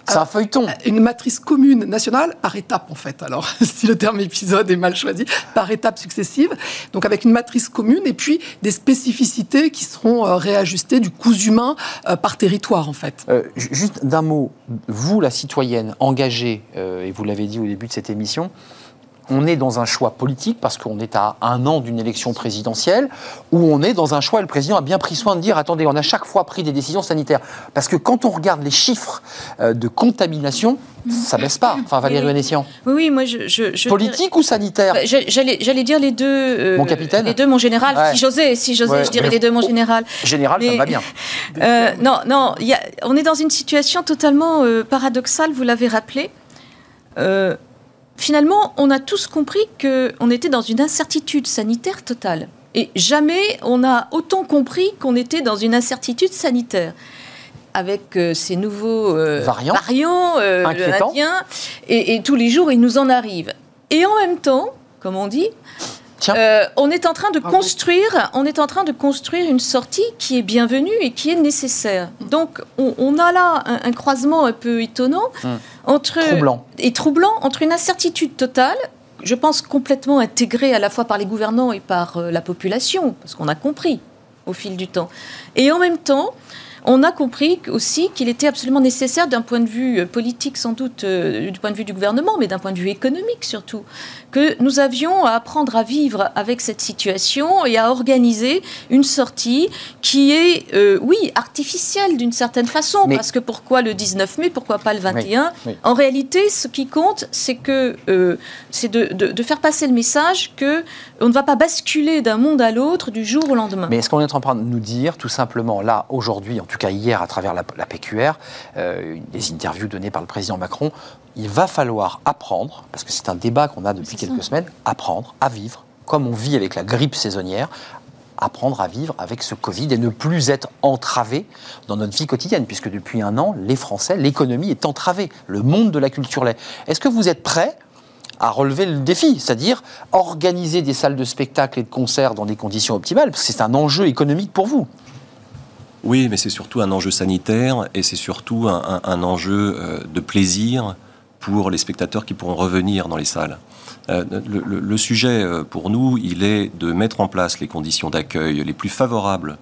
C'est un feuilleton. Une matrice commune nationale par étape, en fait. Alors, <laughs> si le terme épisode est mal choisi, par étapes successives. Donc, avec une matrice commune et puis des spécificités qui seront euh, réajustées du coût humain euh, par territoire, en fait. Euh, juste d'un mot, vous, la citoyenne engagée, et vous l'avez dit au début de cette émission, on est dans un choix politique parce qu'on est à un an d'une élection présidentielle, où on est dans un choix, et le président a bien pris soin de dire, attendez, on a chaque fois pris des décisions sanitaires. Parce que quand on regarde les chiffres euh, de contamination, ça baisse pas. Enfin, Valérie Vénétian. Oui, oui, moi je. Politique ou sanitaire bah, J'allais dire les deux. Euh, mon capitaine Les deux, mon général. Si j'osais, si j'osais, je dirais les deux, mon général. Général, ça va bien. <laughs> Euh, non, non, on est dans une situation totalement paradoxale, vous l'avez rappelé finalement, on a tous compris qu'on était dans une incertitude sanitaire totale. Et jamais on a autant compris qu'on était dans une incertitude sanitaire avec euh, ces nouveaux euh, variants, variants euh, indiens, et, tous les jours, ils nous en arrivent. Et en même temps, comme on dit. Euh, on est en train de Bravo. construire, on est en train de construire une sortie qui est bienvenue et qui est nécessaire. Donc, on, on a là un, un croisement un peu étonnant Hum. entre Troublant. et troublant entre une incertitude totale, je pense complètement intégrée à la fois par les gouvernants et par euh, la population, parce qu'on a compris au fil du temps, et en même temps. On a compris aussi qu'il était absolument nécessaire d'un point de vue euh, politique, sans doute euh, du point de vue du gouvernement, mais d'un point de vue économique surtout, que nous avions à apprendre à vivre avec cette situation et à organiser une sortie qui est, euh, oui, artificielle d'une certaine façon. Mais- Parce que pourquoi le 19 mai, pourquoi pas le 21 oui. En réalité, ce qui compte, c'est que euh, c'est de, de- de faire passer le message que on ne va pas basculer d'un monde à l'autre du jour au lendemain. Mais est-ce qu'on est en train de nous dire, tout simplement, là, aujourd'hui, en tout cas hier, à travers la, la PQR, euh, des interviews données par le président Macron, il va falloir apprendre, parce que c'est un débat qu'on a depuis quelques ça. semaines, apprendre à vivre, comme on vit avec la grippe saisonnière, apprendre à vivre avec ce Covid et ne plus être entravé dans notre vie quotidienne, puisque depuis un an, les Français, l'économie est entravée, le monde de la culture l'est. Est-ce que vous êtes prêts à relever le défi, c'est-à-dire organiser des salles de spectacle et de concerts dans des conditions optimales, parce que c'est un enjeu économique pour vous? Oui, mais c'est surtout un enjeu sanitaire et c'est surtout un, un- un enjeu euh, de plaisir pour les spectateurs qui pourront revenir dans les salles. Euh, le, le- le sujet euh, pour nous, il est de mettre en place les conditions d'accueil les plus favorables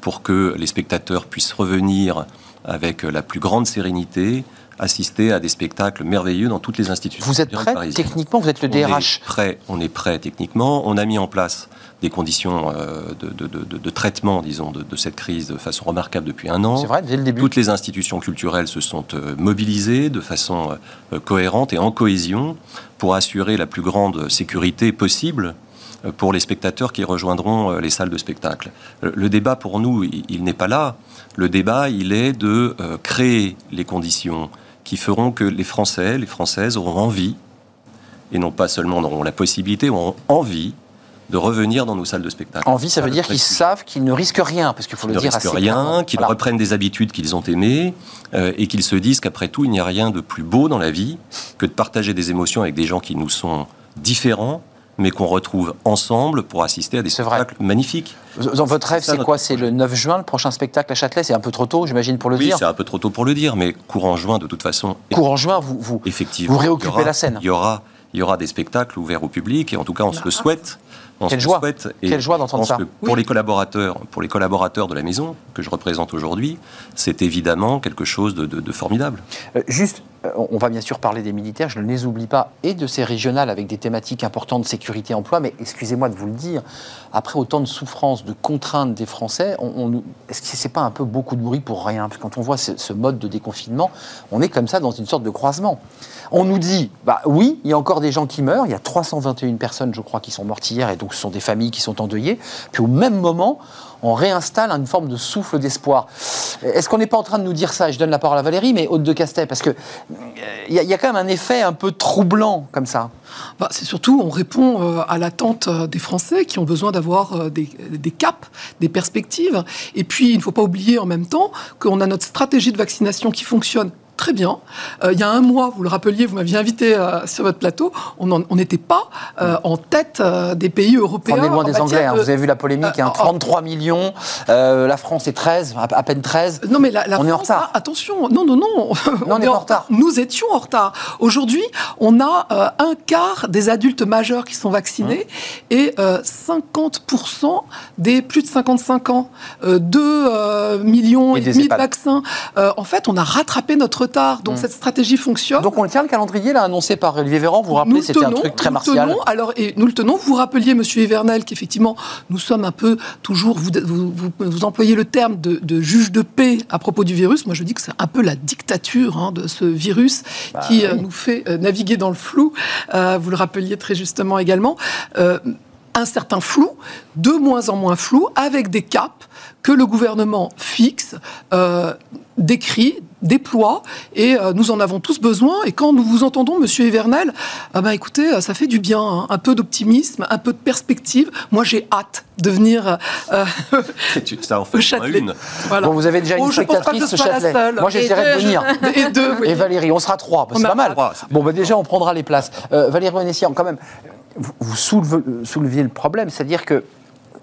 pour que les spectateurs puissent revenir avec la plus grande sérénité, assister à des spectacles merveilleux dans toutes les institutions. Vous êtes prêt parisiennes. Techniquement, vous êtes le On est DRH. prêt, on est prêt techniquement. On a mis en place des conditions euh, de, de- de- de traitement, disons, de, cette crise de façon remarquable depuis un an. C'est vrai, dès le début. Toutes les institutions culturelles se sont euh, mobilisées de façon euh, cohérente et en cohésion pour assurer la plus grande sécurité possible pour les spectateurs qui rejoindront les salles de spectacle. Le, débat pour nous, il, n'est pas là. Le débat, il est de créer les conditions qui feront que les Français, les Françaises auront envie, et non pas seulement auront la possibilité, auront envie de revenir dans nos salles de spectacle. Envie, ça veut dire qu'ils savent qu'ils ne risquent rien, parce qu'il faut qu'ils le ne dire risquent assez rien, clairement. qu'ils Voilà. reprennent des habitudes qu'ils ont aimées euh, et qu'ils se disent qu'après tout, il n'y a rien de plus beau dans la vie que de partager des émotions avec des gens qui nous sont différents, mais qu'on retrouve ensemble pour assister à des C'est vrai. spectacles magnifiques. Dans votre rêve, C'est quoi? C'est le 9 juin, le prochain spectacle à Châtelet? C'est un peu trop tôt, j'imagine, pour le Oui, dire. c'est un peu trop tôt pour le dire, mais courant juin, de toute façon, Courant juin, vous, vous, effectivement, vous réoccupez aura- la scène. Il y aura, il y aura des spectacles ouverts au public, et en tout cas, on se le souhaite. On Quelle se joie. souhaite. Et Quelle joie d'entendre ça. que Pour les collaborateurs, pour les collaborateurs de la maison que je représente aujourd'hui, c'est évidemment quelque chose de- de- de formidable. Euh, juste, on va bien sûr parler des militaires, je ne les oublie pas, et de ces régionales avec des thématiques importantes, sécurité, emploi, mais excusez-moi de vous le dire, après autant de souffrances, de contraintes des Français, on, est-ce que c'est pas un peu beaucoup de bruit pour rien? Parce que quand on voit ce, ce mode de déconfinement, on est comme ça dans une sorte de croisement. On nous dit, bah oui, il y a encore des gens qui meurent, il y a 321 personnes, je crois, qui sont mortes hier, et donc ce sont des familles qui sont endeuillées, puis au même moment, on réinstalle une forme de souffle d'espoir. Est-ce qu'on n'est pas en train de nous dire ça Je donne la parole à Valérie, mais Haute de Castet, parce que euh, y, a- quand même un effet un peu troublant comme ça. Bah, c'est surtout, on répond euh, à l'attente euh, des Français qui ont besoin d'avoir des, des caps, des perspectives. Et puis, il ne faut pas oublier en même temps qu'on a notre stratégie de vaccination qui fonctionne très bien. Euh, il y a un mois, vous le rappeliez, vous m'aviez invité euh, sur votre plateau, on n'était pas euh, en tête des pays européens. On est loin des Anglais, hein. de- vous avez vu la polémique, hein, Euh, 33 millions, la France est 13, à, peine 13. Non, mais la, la On est en France- retard. ah, attention, non, non, non. on est en retard. Nous étions en retard. Aujourd'hui, on a un quart des adultes majeurs qui sont vaccinés Mmh. et euh, 50% des plus de 55 ans. Euh, 2 millions Et demi de vaccins. En fait, on a rattrapé notre retard. Donc, Mmh. cette stratégie fonctionne. Donc on le tient le calendrier là annoncé par Olivier Véran, vous vous rappelez, le c'était un truc très nous martial. tenons. alors, et nous le tenons. Vous rappeliez, Monsieur Evernel, qu'effectivement, nous sommes un peu toujours. Vous, vous, vous- vous employez le terme de, de juge de paix à propos du virus. Moi, je dis que c'est un peu la dictature hein, de ce virus qui euh, nous fait euh, naviguer dans le flou. Euh, vous le rappeliez très justement également. Euh, un certain flou, de moins en moins flou, avec des caps que le gouvernement fixe, euh, décrit, déploie, et euh, nous en avons tous besoin. Et quand nous vous entendons, Monsieur Evernel, ah ben écoutez, euh, ça fait du bien, hein. un peu d'optimisme, un peu de perspective. Moi, j'ai hâte de venir. euh, <laughs> Ça en fait Châtelet. une. voilà. Bon, vous avez déjà Oh, une que spectatrice la Châtelet. Moi j'essaierai de venir. <laughs> Et deux, oui. Et Valérie, on sera trois, bah, c'est pas mal. trois, Bon, bah, déjà, on prendra les places. Euh, Valérie Onessian, quand même, vous, souleviez le problème, c'est-à-dire que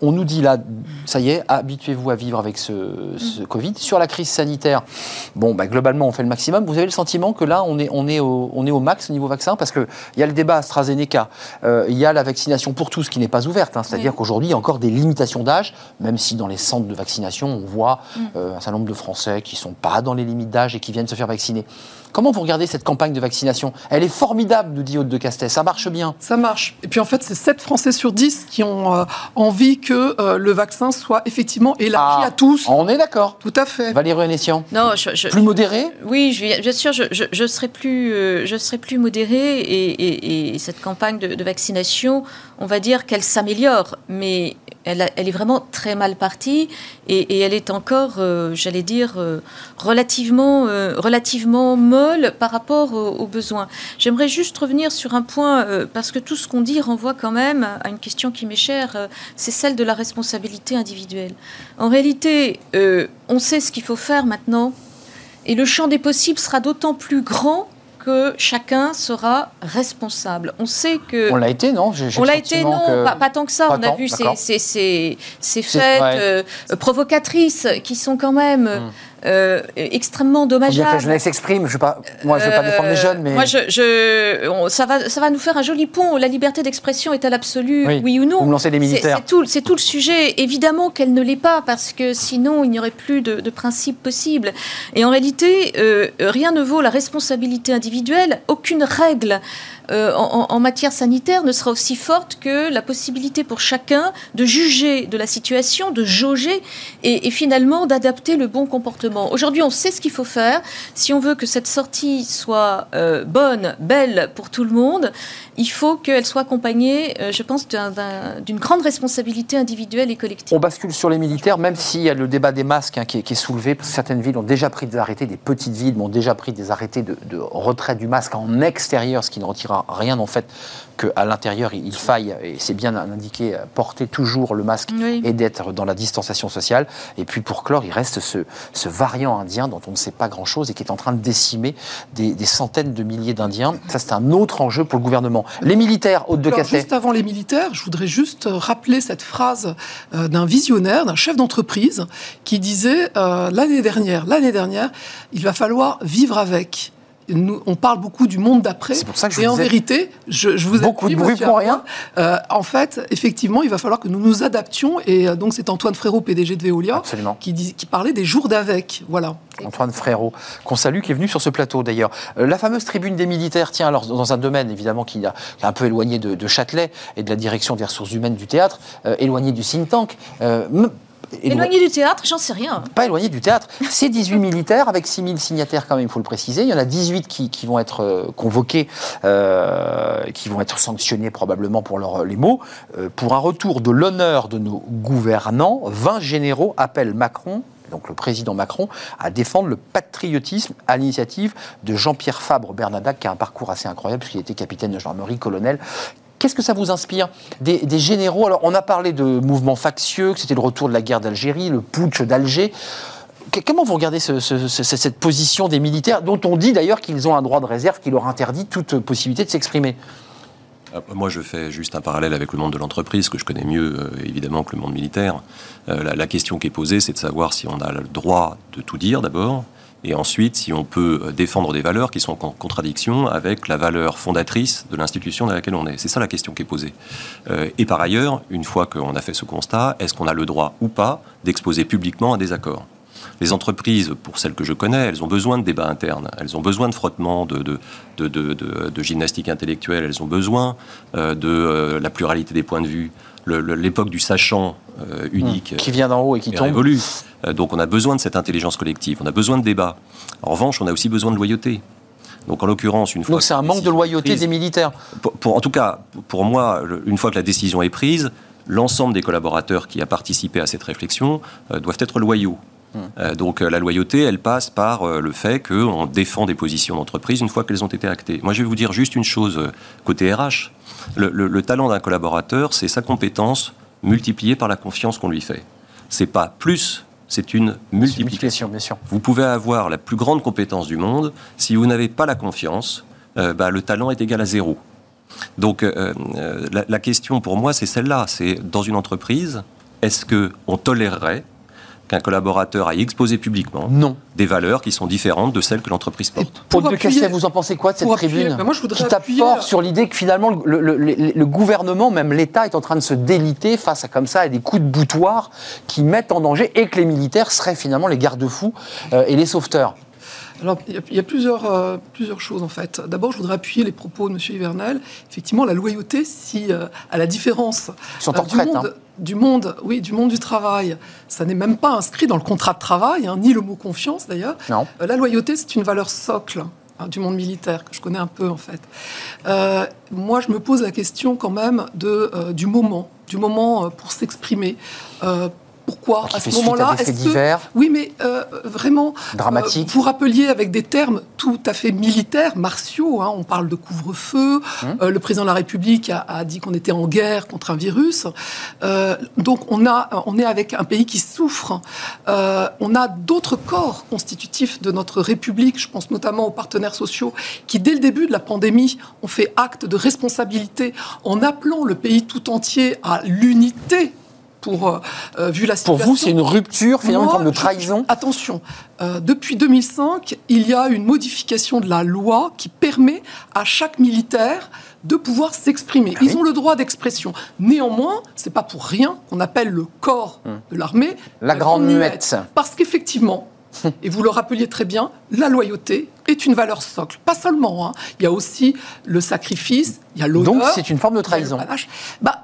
on nous dit là, ça y est, habituez-vous à vivre avec ce, ce Covid. Sur la crise sanitaire, bon, bah, globalement, on fait le maximum. Vous avez le sentiment que là, on est, on est, au, on est au max au niveau vaccin Parce qu'il y a le débat AstraZeneca, euh, il y a la vaccination pour tous qui n'est pas ouverte. hein. C'est-à-dire Oui. qu'aujourd'hui, il y a encore des limitations d'âge, même si dans les centres de vaccination, on voit euh, un certain nombre de Français qui ne sont pas dans les limites d'âge et qui viennent se faire vacciner. Comment vous regardez cette campagne de vaccination? Elle est formidable, nous dit Haute de Castet. Ça marche bien. Ça marche. Et puis en fait, c'est 7 Français sur 10 qui ont euh, envie que euh, le vaccin soit effectivement élargi Ah, à tous. On est d'accord. Tout à fait. Valérie Nessian, Non, je, je- plus modéré? Oui, je, bien sûr, je, je, je serai plus, euh, je serai plus modérée et, et- et cette campagne de, de vaccination, on va dire qu'elle s'améliore, mais elle, est vraiment très mal partie et, elle est encore, euh, j'allais dire, euh, relativement, euh, relativement molle par rapport aux, besoins. J'aimerais juste revenir sur un point parce que tout ce qu'on dit renvoie quand même à une question qui m'est chère, c'est celle de la responsabilité individuelle. En réalité, on sait ce qu'il faut faire maintenant. Et le champ des possibles sera d'autant plus grand que chacun sera responsable. On sait que... On l'a été, non? On l'a été, non, que- pas, pas tant que ça. Pas on a vu ces, ces, ces, ces fêtes ouais. euh, provocatrices qui sont quand même Hmm. Euh, extrêmement Faut bien que la jeunesse s'exprime. Je pas, moi, je ne veux pas défendre les Euh, jeunes, mais Moi, je, je- on- ça, va, ça va nous faire un joli pont. La liberté d'expression est-elle absolue, Oui. oui, ou non vous me lancez des C'est- militaires. C'est tout, c'est tout le sujet. Évidemment qu'elle ne l'est pas, parce que sinon, il n'y aurait plus de, de principe possible. Et en réalité, euh, rien ne vaut la responsabilité individuelle. Aucune règle euh, en, matière sanitaire ne sera aussi forte que la possibilité pour chacun de juger de la situation, de jauger et, finalement d'adapter le bon comportement. Aujourd'hui, on sait ce qu'il faut faire. Si on veut que cette sortie soit euh, bonne, belle pour tout le monde, il faut qu'elle soit accompagnée, euh, je pense, d'un- d'un- d'une grande responsabilité individuelle et collective. On bascule sur les militaires, même s'il y a le débat des masques hein, qui, est, qui est soulevé. parce que Certaines villes ont déjà pris des arrêtés, des petites villes ont déjà pris des arrêtés de, de retrait du masque en extérieur, ce qui ne retirera rien en fait qu'à l'intérieur il il faille, et c'est bien indiqué, porter toujours le masque Oui. et d'être dans la distanciation sociale. Et puis pour clore, il reste ce, ce variant indien dont on ne sait pas grand-chose et qui est en train de décimer des, des centaines de milliers d'Indiens. Ça, c'est un autre enjeu pour le gouvernement. Les militaires, haute de Alors, juste avant les militaires, je voudrais juste euh, rappeler cette phrase euh, d'un visionnaire, d'un chef d'entreprise, qui disait euh, l'année dernière, l'année dernière, il va falloir vivre avec. Nous, on parle beaucoup du monde d'après. C'est pour ça que je Et vous en disais- vérité, je, je vous Beaucoup appuie, de bruit pour Arnaud. Euh, en fait, effectivement, il va falloir que nous nous adaptions. Et euh, donc, c'est Antoine Frérot, PDG de Veolia, qui, dit- qui parlait des jours d'avec. Voilà. Antoine Frérot, qu'on salue, qui est venu sur ce plateau d'ailleurs. Euh, la fameuse tribune des militaires, tiens, alors dans un domaine évidemment qui, est un peu éloigné de, de Châtelet et de la direction des ressources humaines du théâtre, éloigné du think tank. Éloigné du théâtre, j'en sais rien. Pas éloigné du théâtre. C'est 18 militaires avec 6000 signataires quand même, il faut le préciser. Il y en a 18 qui, qui vont être euh, convoqués, euh, qui vont être sanctionnés probablement pour leurs- les mots. Euh, pour un retour de l'honneur de nos gouvernants, 20 généraux appellent Macron donc le président Macron, à défendre le patriotisme à l'initiative de Jean-Pierre Fabre Bernadac, qui a un parcours assez incroyable, puisqu'il était capitaine de gendarmerie, colonel. Qu'est-ce que ça vous inspire des, généraux? Alors, on a parlé de mouvements factieux, que c'était le retour de la guerre d'Algérie, le putsch d'Alger. Comment vous regardez ce- ce- ce- cette position des militaires, dont on dit d'ailleurs qu'ils ont un droit de réserve qui leur interdit toute possibilité de s'exprimer? Euh, Moi, je fais juste un parallèle avec le monde de l'entreprise, que je connais mieux, euh, évidemment, que le monde militaire. Euh, la question qui est posée, c'est de savoir si on a le droit de tout dire, d'abord, et ensuite, si on peut euh, défendre des valeurs qui sont en contradiction avec la valeur fondatrice de l'institution dans laquelle on est. C'est ça la question qui est posée. Euh, et par ailleurs, une fois qu'on a fait ce constat, est-ce qu'on a le droit ou pas d'exposer publiquement un désaccord? Les entreprises, pour celles que je connais, elles ont besoin de débats internes, elles ont besoin de frottement, de, gymnastique intellectuelle, elles ont besoin euh, de la pluralité des points de vue. L'époque du sachant euh, unique Qui vient d'en haut et qui tombe révolue. Euh, donc on a besoin de cette intelligence collective, on a besoin de débats. En revanche, on a aussi besoin de loyauté. Donc en l'occurrence, une fois Donc c'est un manque de loyauté prise- des militaires. pour, pour- en tout cas, pour moi, une fois que la décision est prise, l'ensemble des collaborateurs qui a participé à cette réflexion euh, doivent être loyaux. Euh, donc euh, la loyauté, elle passe par euh, le fait qu'on défend des positions d'entreprise une fois qu'elles ont été actées. Moi, je vais vous dire juste une chose côté RH. Le, le- le talent d'un collaborateur, c'est sa compétence multipliée par la confiance qu'on lui fait. C'est pas plus, c'est une multiplication. Bien sûr. Vous pouvez avoir la plus grande compétence du monde, si vous n'avez pas la confiance, euh, bah, le talent est égal à zéro. Donc euh, la, la question pour moi, c'est celle-là. C'est dans une entreprise, est-ce que on tolérerait qu'un collaborateur aille exposer publiquement Non. des valeurs qui sont différentes de celles que l'entreprise porte Pour Paul de appuyer- vous en pensez quoi de cette tribune ben moi, je voudrais Qui tape appuyer- fort sur l'idée que finalement le, le- le- le gouvernement, même l'État, est en train de se déliter face à comme ça à des coups de boutoir qui mettent en danger et que les militaires seraient finalement les garde-fous euh, et les sauveteurs. Alors, il y a, plusieurs, euh, plusieurs choses en fait. D'abord, je voudrais appuyer les propos de M. Hivernal. Effectivement, la loyauté, si euh, à la différence euh, du, retraite, monde, hein. du monde, oui, du monde du travail, ça n'est même pas inscrit dans le contrat de travail, hein, ni le mot confiance d'ailleurs. La loyauté, c'est une valeur socle hein, du monde militaire que je connais un peu en fait. Moi, je me pose la question quand même de, du moment, du moment pour s'exprimer. Pourquoi Qui à ce moment-là est-ce que-. Oui, mais euh, vraiment Dramatique. euh, vous rappeliez avec des termes tout à fait militaires, martiaux. hein, on parle de couvre-feu. Hum. euh, le président de la République a, a dit qu'on était en guerre contre un virus. Donc on a, on est avec un pays qui souffre. On a d'autres corps constitutifs de notre République. Je pense notamment aux partenaires sociaux qui, dès le début de la pandémie, ont fait acte de responsabilité en appelant le pays tout entier à l'unité. Pour, euh, euh, vu la Pour vous, c'est une rupture, finalement, une Moi, forme de je- trahison Attention, euh, depuis 2005, il y a une modification de la loi qui permet à chaque militaire de pouvoir s'exprimer. Ah Ils ont le droit d'expression. Néanmoins, c'est pas pour rien qu'on appelle le corps de l'armée Hum. La grande muette. Parce qu'effectivement, et vous le rappeliez très bien, la loyauté est une valeur socle. Pas seulement. hein. Il y a aussi le sacrifice, il y a l'honneur. Donc c'est une forme de trahison. panache. Bah.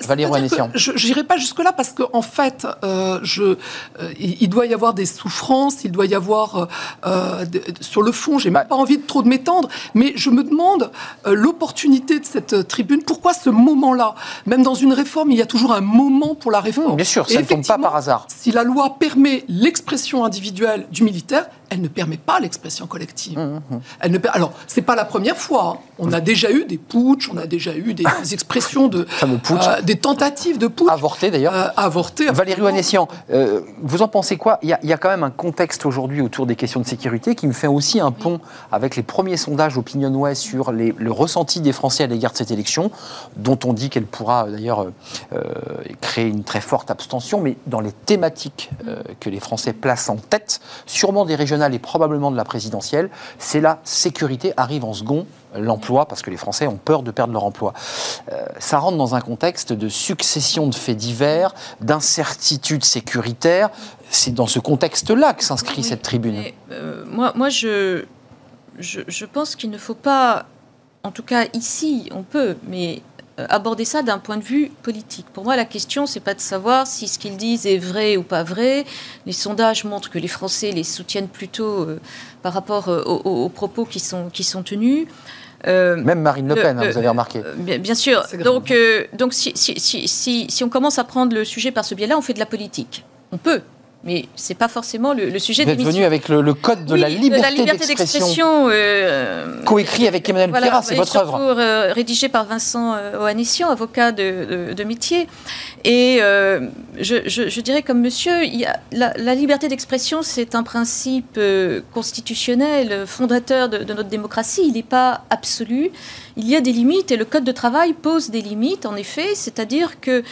Je n'irai pas jusque-là parce qu'en en fait, euh, je, euh, il doit y avoir des souffrances, il doit y avoir. euh, de- sur le fond, j'ai Bah. même pas envie de trop de m'étendre, mais je me demande l'opportunité de cette tribune. Pourquoi ce moment-là? Même dans une réforme, il y a toujours un moment pour la réforme. Mmh, bien sûr, Et ça ne tombe pas par hasard. Si la loi permet l'expression individuelle du militaire, elle ne permet pas l'expression collective. Elle ne Alors, c'est pas la première fois. hein. On a déjà eu des putsch, on a déjà eu des, des expressions de, euh, des tentatives de putsch. Avorté d'ailleurs. euh, avortées. Valérie Wanessian, euh, vous en pensez quoi? Il y, a, il y a quand même un contexte aujourd'hui autour des questions de sécurité qui me fait aussi un pont avec les premiers sondages OpinionWay sur les- le ressenti des Français à l'égard de cette élection, dont on dit qu'elle pourra euh, d'ailleurs euh, euh, créer une très forte abstention, mais dans les thématiques que les Français placent en tête, sûrement des régionales et probablement de la présidentielle, c'est la sécurité arrive en second l'emploi, parce que les Français ont peur de perdre leur emploi. Euh, ça rentre dans un contexte de succession de faits divers, d'incertitude sécuritaire. C'est dans ce contexte-là que s'inscrit Oui, cette tribune. mais, euh, moi, moi je, je, je pense qu'il ne faut pas, en tout cas ici, on peut, mais euh, aborder ça d'un point de vue politique. Pour moi, la question, c'est pas de savoir si ce qu'ils disent est vrai ou pas vrai. Les sondages montrent que les Français les soutiennent plutôt euh, par rapport euh, aux, aux- aux propos qui sont, qui sont tenus. Euh, Même Marine Le Le- Pen, hein, vous avez remarqué. euh, Bien, bien sûr. Donc, euh, donc si, si, si, si, si on commence à prendre le sujet par ce biais-là, on fait de la politique. On peut, mais c'est pas forcément le, le sujet Vous de êtes venu avec le, le code de Oui, la liberté, d'expression, euh, coécrit avec Emmanuel voilà, Pierrat, c'est votre œuvre. euh, rédigé par Vincent euh, Ohanessian, avocat de, de- de métier. Et euh, je, je- je dirais comme monsieur, il y a, la, la liberté d'expression, c'est un principe constitutionnel, fondateur de, de notre démocratie. Il n'est pas absolu. Il y a des limites et le Code de travail pose des limites, en effet, c'est-à-dire que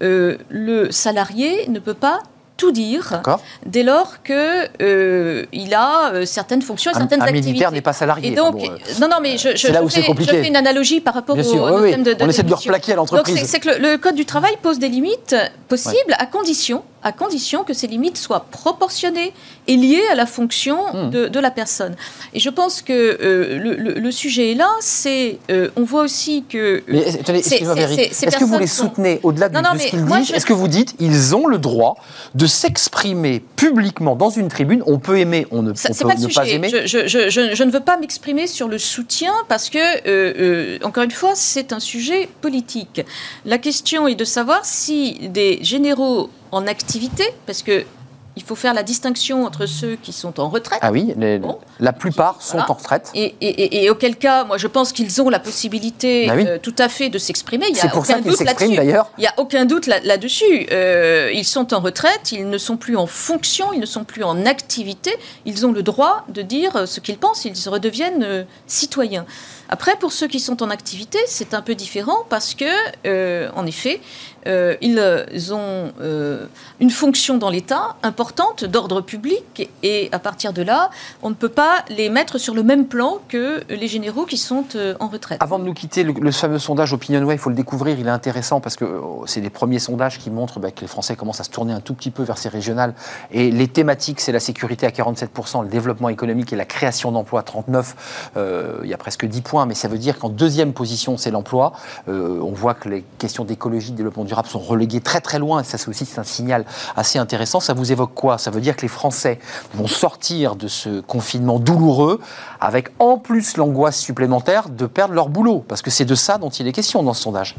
le salarié ne peut pas tout dire dès lors que euh, il a euh, certaines fonctions, et Un, certaines un activités. militaire n'est pas salarié. Et donc, Bon, euh, non, non, mais je, fais, compliqué. je fais une analogie par rapport Bien au, sûr, oui, oui. de, de on essaie de le replaquer à Donc, l'entreprise. c'est c'est que le, le Code du travail pose des limites possibles à condition, à condition que ces limites soient proportionnées et liées à la fonction Hmm. de, de la personne. Et je pense que euh, le, le- le sujet est là. C'est, euh, on voit aussi que. Mais attendez, excusez-moi, ces Est-ce que vous les sont- soutenez au-delà de, Non, non, de ce qu'ils disent? je- Est-ce que vous dites ils ont le droit de s'exprimer publiquement dans une tribune? On peut aimer, on ne, Ça, on c'est peut pas ne sujet. pas aimer. Je, je- je- ne veux pas m'exprimer sur le soutien parce que, euh, euh, encore une fois, c'est un sujet politique. La question est de savoir si des généraux en activité, parce que il faut faire la distinction entre ceux qui sont en retraite. Ah oui, les- Bon. la plupart sont Voilà. en retraite. Et, et- et- et auquel cas, moi, je pense qu'ils ont la possibilité Ah oui. euh, tout à fait de s'exprimer. C'est pour ça qu'ils s'expriment d'ailleurs. Il n'y a aucun doute là- là-dessus. Euh, ils sont en retraite, ils ne sont plus en fonction, ils ne sont plus en activité. Ils ont le droit de dire ce qu'ils pensent, ils redeviennent euh, citoyens. Après, pour ceux qui sont en activité, c'est un peu différent parce que, en effet, euh, ils ont euh, une fonction dans l'État importante d'ordre public et à partir de là, on ne peut pas les mettre sur le même plan que les généraux qui sont euh, en retraite. Avant de nous quitter, le, fameux sondage OpinionWay, il faut le découvrir, il est intéressant parce que oh, c'est les premiers sondages qui montrent bah, que les Français commencent à se tourner un tout petit peu vers ces régionales. Et les thématiques, c'est la sécurité à 47%, le développement économique et la création d'emplois à 39%. Euh, il y a presque 10 points, mais ça veut dire qu'en deuxième position, c'est l'emploi. Euh, on voit que les questions d'écologie, développement durable sont reléguées très très loin. Et ça, c'est aussi un signal assez intéressant. Ça vous évoque quoi? Ça veut dire que les Français vont sortir de ce confinement douloureux avec en plus l'angoisse supplémentaire de perdre leur boulot. Parce que c'est de ça dont il est question dans ce sondage.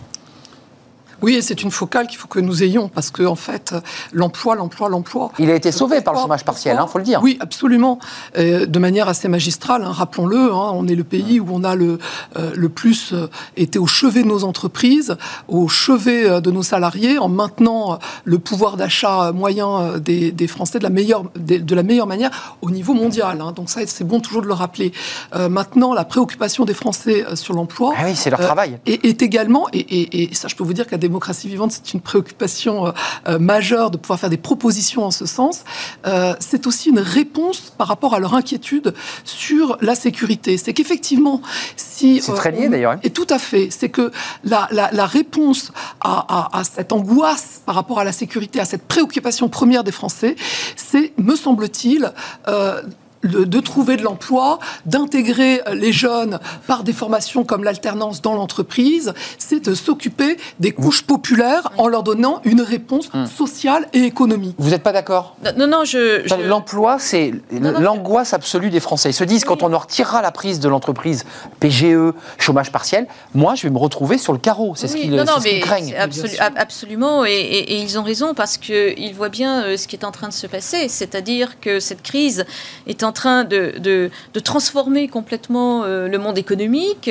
Oui, et c'est une focale qu'il faut que nous ayons, parce que en fait, l'emploi, l'emploi, l'emploi. Il a été sauvé par le chômage partiel, il Pourquoi faut le dire. Oui, absolument. Euh, de manière assez magistrale, hein, rappelons-le. hein, on est le pays où on a le, euh, le plus euh, été au chevet de nos entreprises, au chevet de nos salariés, en maintenant le pouvoir d'achat moyen des, des Français de la meilleure, des- de la meilleure manière au niveau mondial. hein. Donc ça, c'est bon toujours de le rappeler. Euh, maintenant, la préoccupation des Français sur l'emploi Ah oui, c'est leur Euh, travail. et est également, et, et- et ça je peux vous dire qu'à démocratie vivante, c'est une préoccupation euh, euh, majeure de pouvoir faire des propositions en ce sens, euh, c'est aussi une réponse par rapport à leur inquiétude sur la sécurité. C'est qu'effectivement, si... C'est très lié, d'ailleurs, hein. Et tout à fait. C'est que la, la- la réponse à, à- à cette angoisse par rapport à la sécurité, à cette préoccupation première des Français, c'est, me semble-t-il, euh, le- de trouver de l'emploi, d'intégrer euh, les jeunes par des formations comme l'alternance dans l'entreprise, c'est de s'occuper des couches populaires en leur donnant une réponse Hmm. sociale et économique. Vous n'êtes pas d'accord? Non, non, je. je- L'emploi, c'est l'angoisse absolue des Français. Ils se disent, quand on leur tirera la prise de l'entreprise, PGE, chômage partiel, moi, je vais me retrouver sur le carreau. C'est ce qu'ils ce mais craignent. absolu- absolument, et, et- et ils ont raison parce qu'ils voient bien euh, ce qui est en train de se passer. C'est-à-dire que cette crise est en train de, de- de transformer complètement euh, le monde économique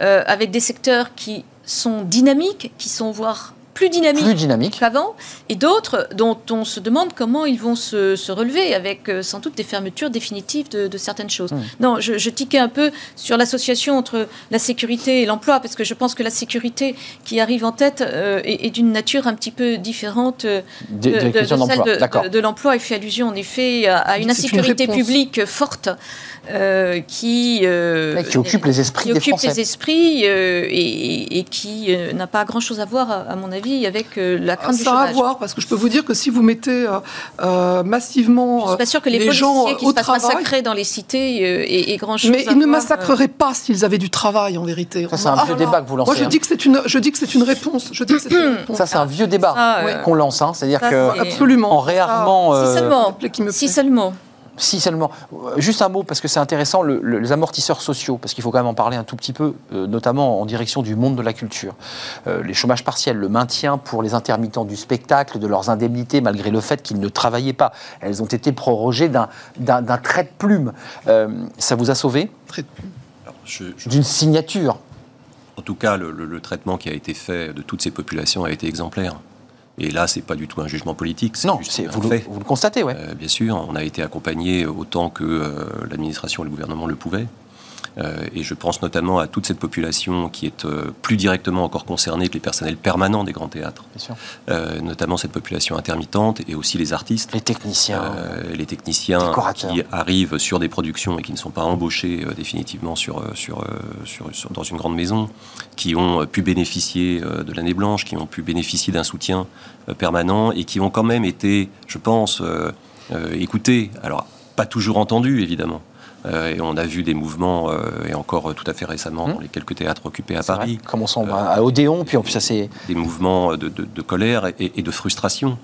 euh, avec des secteurs qui sont dynamiques, qui sont voire plus dynamiques Plus dynamique. qu'avant, et d'autres dont on se demande comment ils vont se, se relever avec euh, sans doute des fermetures définitives de, de certaines choses. Non, je, je tiquais un peu sur l'association entre la sécurité et l'emploi, parce que je pense que la sécurité qui arrive en tête euh, est, est d'une nature un petit peu différente euh, de, celle de, D'accord. de- de l'emploi et fait allusion en effet à, à une insécurité publique forte euh, qui, euh, Mais qui occupe les esprits qui des occupe Français. les esprits euh, et, et qui euh, n'a pas grand-chose à voir, à, à mon avis, avec euh, la crainte du Ça a à voir, parce que je peux vous dire que si vous mettez massivement Je suis pas sûre que les, les gens qui au se passent travail- massacrer dans les cités euh, aient grand-chose mais à ils ne massacreraient pas s'ils avaient du travail, en vérité. Ça, c'est un Ah, vieux débat que vous lancez. Moi, je hein. dis que c'est une, je dis que c'est une réponse. Je dis que c'est une <coughs> réponse. Ça, c'est un vieux débat Ça, qu'on lance. hein. C'est-à-dire ça, que c'est- Absolument. en réarmant. Si seulement, plaît, qui me si seulement. Si seulement. Juste un mot, parce que c'est intéressant, le- le- les amortisseurs sociaux, parce qu'il faut quand même en parler un tout petit peu, euh, notamment en direction du monde de la culture. Euh, les chômages partiels, le maintien pour les intermittents du spectacle, de leurs indemnités, malgré le fait qu'ils ne travaillaient pas. Elles ont été prorogées d'un- trait de plume. Euh, ça vous a sauvé Alors, je- je- d'une signature En tout cas, le, le- le traitement qui a été fait de toutes ces populations a été exemplaire. Et là, c'est pas du tout un jugement politique. Non, juste vous, le, fait. vous le constatez, ouais. Euh, bien sûr, on a été accompagné autant que euh, l'administration et le gouvernement le pouvaient. Euh, et je pense notamment à toute cette population qui est euh, plus directement encore concernée que les personnels permanents des grands théâtres. Euh, notamment cette population intermittente et aussi les artistes. Les techniciens. Les techniciens qui arrivent sur des productions et qui ne sont pas embauchés définitivement sur, sur, sur- sur- dans une grande maison, qui ont pu bénéficier de l'année blanche, qui ont pu bénéficier d'un soutien permanent et qui ont quand même été, je pense, euh, écoutés. Alors, pas toujours entendus, évidemment. Euh, et on a vu des mouvements, euh, et encore euh, tout à fait récemment, Hum. dans les quelques théâtres occupés à. Paris, Commençons à Odéon, puis en plus, ça c'est. des mouvements de, de- de colère et, et de frustration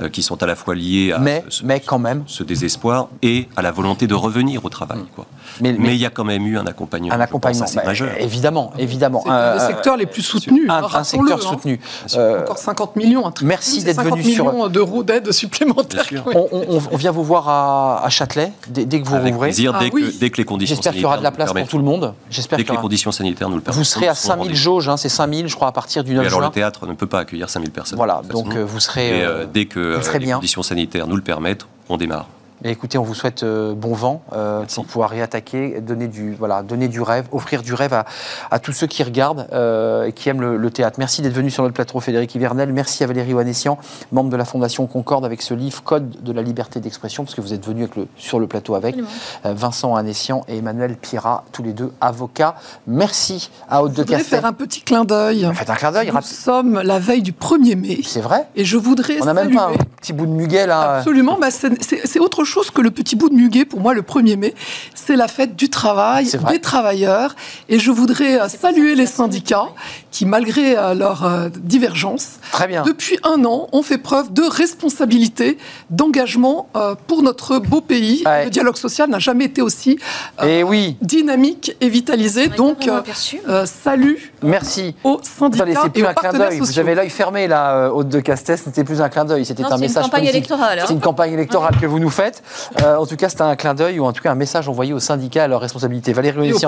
euh, qui sont à la fois liés à Mais, ce, mais quand même. ce désespoir et à la volonté de revenir au travail. Quoi. Mais, mais- Mais il y a quand même eu un accompagnement, un pense, accompagnement. assez Bah, majeur. Évidemment, évidemment. C'est un Euh, des secteurs les plus soutenus. un, secteur hein. soutenu. Euh, Encore 50 millions. un truc. merci d'être 50 venu sur- millions d'euros d'aide supplémentaire. Oui. on, on- on vient vous voir à, à Châtelet dès, dès que vous Avec rouvrez. plaisir, Ah dès, que, oui. Dès que les conditions J'espère qu'il y aura de la place pour tout le monde. J'espère Dès que les conditions sanitaires nous le permettent. Vous serez à 5000 jauges, hein, c'est 5000 je crois à partir du 9 alors juin. le théâtre ne peut pas accueillir 5000 personnes. Voilà, toute façon. donc euh, vous serez. Et euh, euh, dès que euh, les bien. conditions sanitaires nous le permettent, on démarre. Et écoutez, on vous souhaite euh, bon vent euh, pour pouvoir réattaquer, donner du, voilà, donner du rêve, offrir du rêve à, à tous ceux qui regardent euh, et qui aiment le, le théâtre. Merci d'être venu sur notre plateau, Frédéric Hivernel. Merci à Valérie Wanessian, membre de la Fondation Concorde, avec ce livre Code de la liberté d'expression, parce que vous êtes venu avec le, sur le plateau avec euh, Vincent Anessian et Emmanuel Pierrat, tous les deux avocats. Merci à Haute Je de voudrais Castel. faire un petit clin d'œil. Faites un clin d'œil, Nous sommes la veille du 1er mai. C'est vrai Et je voudrais On n'a même pas un petit bout de muguet là. Absolument, bah, c'est autre chose que le petit bout de muguet pour moi le 1er mai. C'est la fête du travail, des travailleurs. Et je voudrais euh, saluer les syndicats qui, malgré euh, leur euh, divergence, Très bien. depuis un an, ont fait preuve de responsabilité, d'engagement euh, pour notre beau pays. Ouais. Le dialogue social n'a jamais été aussi euh, oui, dynamique et vitalisé. On Donc, euh, salut merci. aux syndicats Attendez, c'est et plus aux un clin d'œil. Vous avez l'œil fermé là, Haute de Castel. Ce n'était plus un clin d'œil, c'était un c'est une message campagne politique. électorale, hein. C'est une campagne électorale que vous nous faites. Euh, en tout cas, c'était un clin d'œil ou en tout cas un message envoyé aux syndicats à leur responsabilité. Valérie aussi.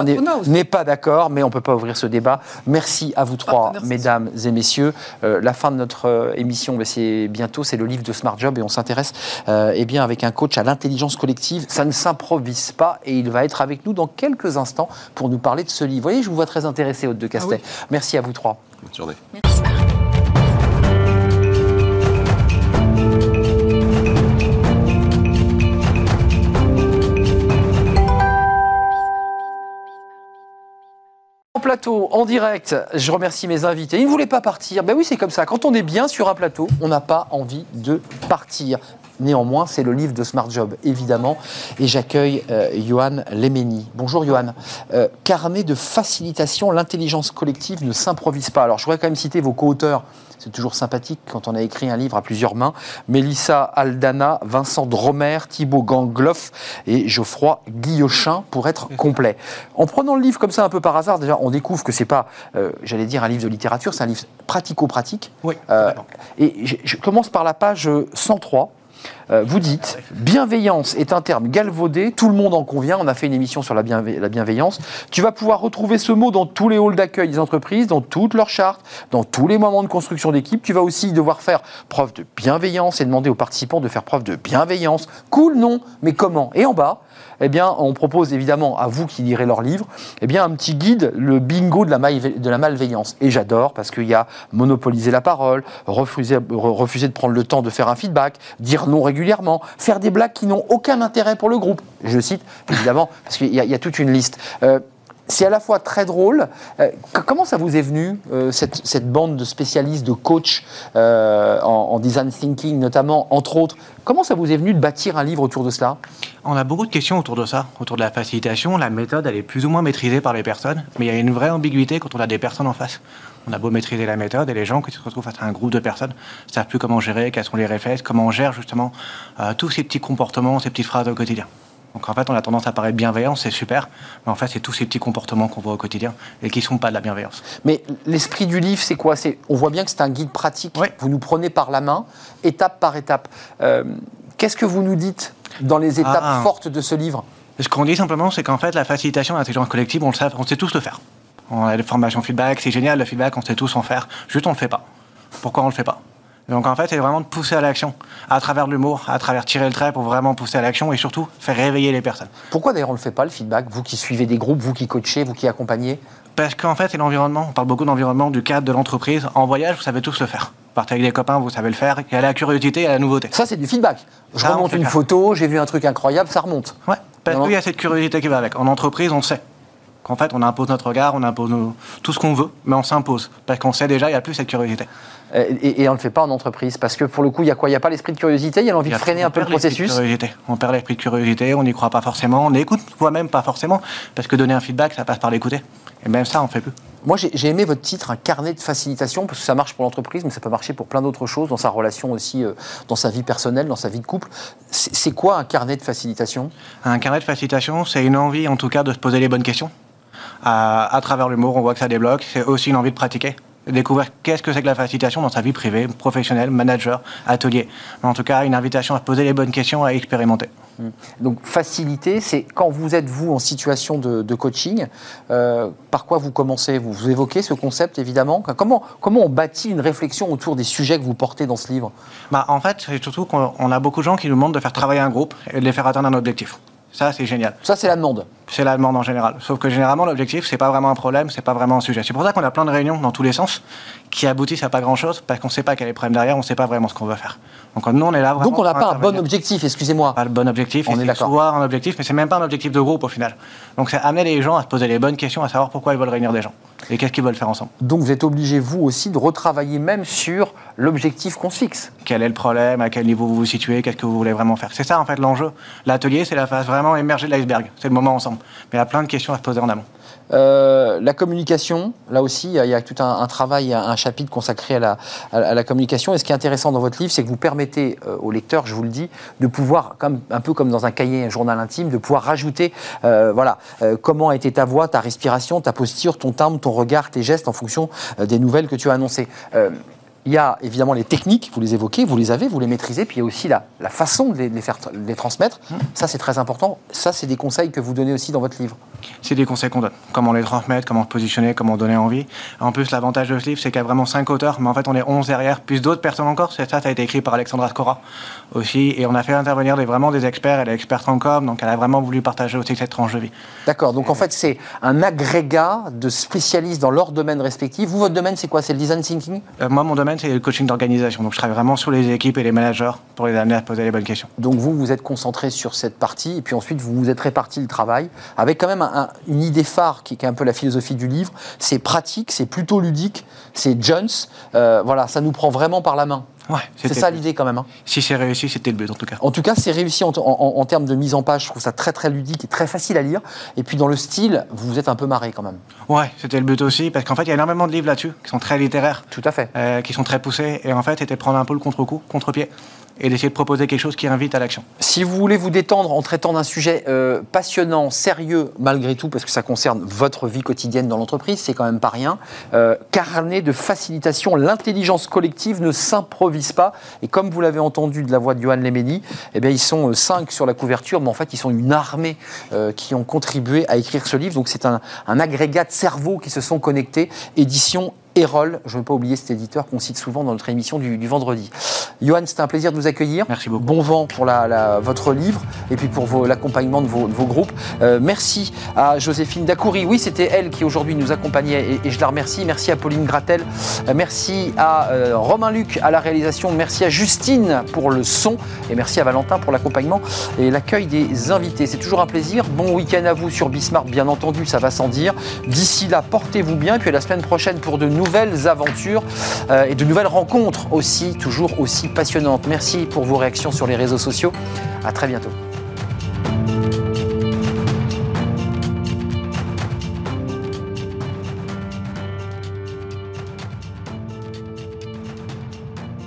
n'est pas d'accord, mais on ne peut pas ouvrir ce débat. Merci à vous trois, Partenaires mesdames et messieurs. Euh, la fin de notre euh, émission, ben, c'est bientôt. C'est le livre de Smart Job et on s'intéresse euh, eh bien avec un coach à l'intelligence collective. Ça ne s'improvise pas et il va être avec nous dans quelques instants pour nous parler de ce livre. Vous voyez, je vous vois très intéressé, Haute de Castel. Merci à vous trois. Bonne journée. Merci. Plateau, en direct, je remercie mes invités. Ils ne voulaient pas partir. Ben oui, c'est comme ça. Quand on est bien sur un plateau, on n'a pas envie de partir. Néanmoins, c'est le livre de Smart Job, évidemment. Et j'accueille euh, Johan Lemeni. Bonjour Johan. Euh, carnet de facilitation, l'intelligence collective ne s'improvise pas. Alors, je voudrais quand même citer vos co-auteurs. C'est toujours sympathique quand on a écrit un livre à plusieurs mains. Mélissa Aldana, Vincent Dromer, Thibaut Gangloff et Geoffroy Guillochin pour être complet. En prenant le livre comme ça un peu par hasard, déjà on découvre que c'est pas, euh, j'allais dire un livre de littérature, c'est un livre pratico-pratique. Oui, Euh, et je, je commence par la page 103. Euh, vous dites, bienveillance est un terme galvaudé, tout le monde en convient, on a fait une émission sur la, la bienveillance. Tu vas pouvoir retrouver ce mot dans tous les halls d'accueil des entreprises, dans toutes leurs chartes, dans tous les moments de construction d'équipe. Tu vas aussi devoir faire preuve de bienveillance et demander aux participants de faire preuve de bienveillance. Cool, non, mais comment? Et en bas, eh bien, on propose évidemment à vous qui lirez leur livre, eh bien, un petit guide, le bingo de la, malveillance. Et j'adore parce qu'il y a monopoliser la parole, refuser, re- refuser de prendre le temps de faire un feedback, dire non régulièrement, faire des blagues qui n'ont aucun intérêt pour le groupe. Je cite, évidemment, parce qu'il y, a- il y a toute une liste. Euh, c'est à la fois très drôle. Euh, comment ça vous est venu, euh, cette, bande de spécialistes, de coachs euh, en, en design thinking notamment, entre autres? Comment ça vous est venu de bâtir un livre autour de cela? On a beaucoup de questions autour de ça, autour de la facilitation. La méthode, elle est plus ou moins maîtrisée par les personnes, mais il y a une vraie ambiguïté quand on a des personnes en face. On a beau maîtriser la méthode, et les gens qui se retrouvent face à un groupe de personnes ne savent plus comment gérer, quels sont les réflexes, comment on gère justement tous ces petits comportements, ces petites phrases au quotidien. Donc en fait, on a tendance à paraître bienveillant, c'est super, mais en fait, c'est tous ces petits comportements qu'on voit au quotidien et qui ne sont pas de la bienveillance. Mais l'esprit du livre, c'est quoi? C'est, On voit bien que c'est un guide pratique. Oui. Vous nous prenez par la main, étape par étape. Euh, Qu'est-ce que vous nous dites dans les étapes Ah. fortes de ce livre? Ce qu'on dit simplement, c'est qu'en fait, la facilitation de l'intelligence collective, on le sait, on sait tous le faire. On a des formations feedback, c'est génial, le feedback, on sait tous en faire. Juste, on le fait pas. Pourquoi on le fait pas? Donc, en fait, c'est vraiment de pousser à l'action, à travers l'humour, à travers tirer le trait pour vraiment pousser à l'action et surtout faire réveiller les personnes. Pourquoi d'ailleurs on ne le fait pas, le feedback Vous qui suivez des groupes, vous qui coachez, vous qui accompagnez? Parce qu'en fait, c'est l'environnement. On parle beaucoup d'environnement, du cadre, de l'entreprise. En voyage, vous savez tous le faire. Partez avec des copains, vous savez le faire. Il y a la curiosité et la nouveauté. Ça, c'est du feedback. Je Ça, remonte une faire. photo, j'ai vu un truc incroyable, ça remonte. Ouais, parce qu'il y a cette curiosité qui va avec. En entreprise, on sait qu'en fait, on impose notre regard, on impose nos- tout ce qu'on veut, mais on s'impose. Parce qu'on sait déjà, il n'y a plus cette curiosité. Euh, Et, et on ne le fait pas en entreprise. Parce que pour le coup, il y a quoi? Il n'y a pas l'esprit de curiosité, il y a l'envie de freiner un peu le processus? curiosité. On perd l'esprit de curiosité, on n'y croit pas forcément, on n'écoute soi-même pas forcément, parce que donner un feedback, ça passe par l'écouter. Et même ça, on fait plus. Moi, j'ai aimé votre titre, un carnet de facilitation, parce que ça marche pour l'entreprise, mais ça peut marcher pour plein d'autres choses, dans sa relation aussi, euh, dans sa vie personnelle, dans sa vie de couple. C'est c'est quoi un carnet de facilitation? Un carnet de facilitation, c'est une envie, en tout cas, de se poser les bonnes questions. À, à travers l'humour, on voit que ça débloque. C'est aussi une envie de pratiquer. découvrir qu'est-ce que c'est que la facilitation dans sa vie privée, professionnelle, manager, atelier. Mais en tout cas, une invitation à se poser les bonnes questions, à expérimenter. Donc faciliter, c'est quand vous êtes vous en situation de, de coaching, euh, par quoi vous commencez? Vous, vous évoquez ce concept évidemment. Comment, comment on bâtit une réflexion autour des sujets que vous portez dans ce livre? Bah, en fait, c'est surtout qu'on on a beaucoup de gens qui nous demandent de faire travailler un groupe et de les faire atteindre un objectif. Ça, c'est génial. Ça c'est la demande. C'est la demande en général. Sauf que généralement, l'objectif, c'est pas vraiment un problème, c'est pas vraiment un sujet. C'est pour ça qu'on a plein de réunions dans tous les sens qui aboutissent à pas grand chose parce qu'on sait pas quel est le problème derrière, on sait pas vraiment ce qu'on veut faire. Donc nous, on est là vraiment. Donc on n'a pas un bon objectif, excusez-moi. Pas le bon objectif, On est d'accord. un objectif, mais c'est même pas un objectif de groupe au final. Donc c'est amener les gens à se poser les bonnes questions, à savoir pourquoi ils veulent réunir des gens et qu'est-ce qu'ils veulent faire ensemble. Donc vous êtes obligé vous aussi de retravailler même sur l'objectif qu'on se fixe. Quel est le problème, à quel niveau vous vous situez, qu'est-ce que vous voulez vraiment faire. C'est ça en fait l'enjeu. L'atelier, c'est la phase vraiment émergée de l'iceberg. C'est le moment ensemble. Mais il y a plein de questions à se poser en amont. Euh, la communication, là aussi, il y a- tout un, travail, un, chapitre consacré à la, communication. Et ce qui est intéressant dans votre livre, c'est que vous permettez euh, aux lecteurs, je vous le dis, de pouvoir, un peu comme dans un cahier, un journal intime, de pouvoir rajouter, euh, voilà, comment a été ta voix, ta respiration, ta posture, ton timbre, ton regard, tes gestes en fonction des nouvelles que tu as annoncées. Il y a évidemment les techniques, vous les évoquez, vous les avez, vous les maîtrisez, puis il y a aussi la, la façon de les, de les faire de les transmettre. Ça, c'est très important. Ça, c'est des conseils que vous donnez aussi dans votre livre. C'est des conseils qu'on donne. Comment les transmettre, comment se positionner, comment donner envie. En plus, l'avantage de ce livre, c'est qu'il y a vraiment cinq auteurs, mais en fait, on est 11 derrière, plus d'autres personnes encore. C'est ça, ça a été écrit par Alexandra Scora aussi. Et on a fait intervenir des, vraiment des experts. Elle est experte en com, donc elle a vraiment voulu partager aussi cette tranche de vie. D'accord, donc en fait c'est un agrégat de spécialistes dans leur domaine respectif. Vous, votre domaine c'est quoi? C'est le design thinking? Euh, moi, mon domaine, c'est le coaching d'organisation. Donc, je travaille vraiment sur les équipes et les managers pour les amener à poser les bonnes questions. Donc vous, vous êtes concentré sur cette partie, et puis ensuite vous vous êtes réparti le travail, avec quand même un- un- une idée phare qui, qui est un peu la philosophie du livre. C'est pratique, c'est plutôt ludique, c'est Jones. Euh, voilà, ça nous prend vraiment par la main. Ouais, C'est ça l'idée quand même. hein. Si c'est réussi, c'était le but en tout cas. En tout cas, c'est réussi en, en- en termes de mise en page. Je trouve ça très très ludique et très facile à lire. Et puis dans le style, vous vous êtes un peu marré quand même. Ouais, c'était le but aussi, parce qu'en fait, il y a énormément de livres là-dessus qui sont très littéraires, Tout à fait. euh, qui sont très poussés, et en fait, c'était prendre un peu le contre-coup, contre-pied, et d'essayer de proposer quelque chose qui invite à l'action. Si vous voulez vous détendre en traitant d'un sujet euh, passionnant, sérieux malgré tout, parce que ça concerne votre vie quotidienne dans l'entreprise, c'est quand même pas rien, euh, carnet de facilitation, l'intelligence collective ne s'improvise pas. Et comme vous l'avez entendu de la voix de Johan Lemeni, eh bien ils sont euh, cinq sur la couverture, mais en fait ils sont une armée qui ont contribué à écrire ce livre. Donc c'est un, un agrégat de cerveaux qui se sont connectés. Édition Erol, je ne veux pas oublier cet éditeur qu'on cite souvent dans notre émission du, du vendredi. Johan, c'était un plaisir de vous accueillir. Merci beaucoup. Bon vent pour la- la- votre livre et puis pour l'accompagnement de vos, de vos groupes. Euh, merci à Joséphine Dacoury. Oui, c'était elle qui aujourd'hui nous accompagnait et, et je la remercie. Merci à Pauline Gratel. Euh, merci à euh, Romain Luc à la réalisation. Merci à Justine pour le son et merci à Valentin pour l'accompagnement et l'accueil des invités. C'est toujours un plaisir. Bon week-end à vous sur Bismarck, bien entendu, ça va sans dire. D'ici là, portez-vous bien. Puis à la semaine prochaine pour de nouvelles aventures euh, et de nouvelles rencontres aussi, toujours aussi passionnantes. Merci pour vos réactions sur les réseaux sociaux. À très bientôt.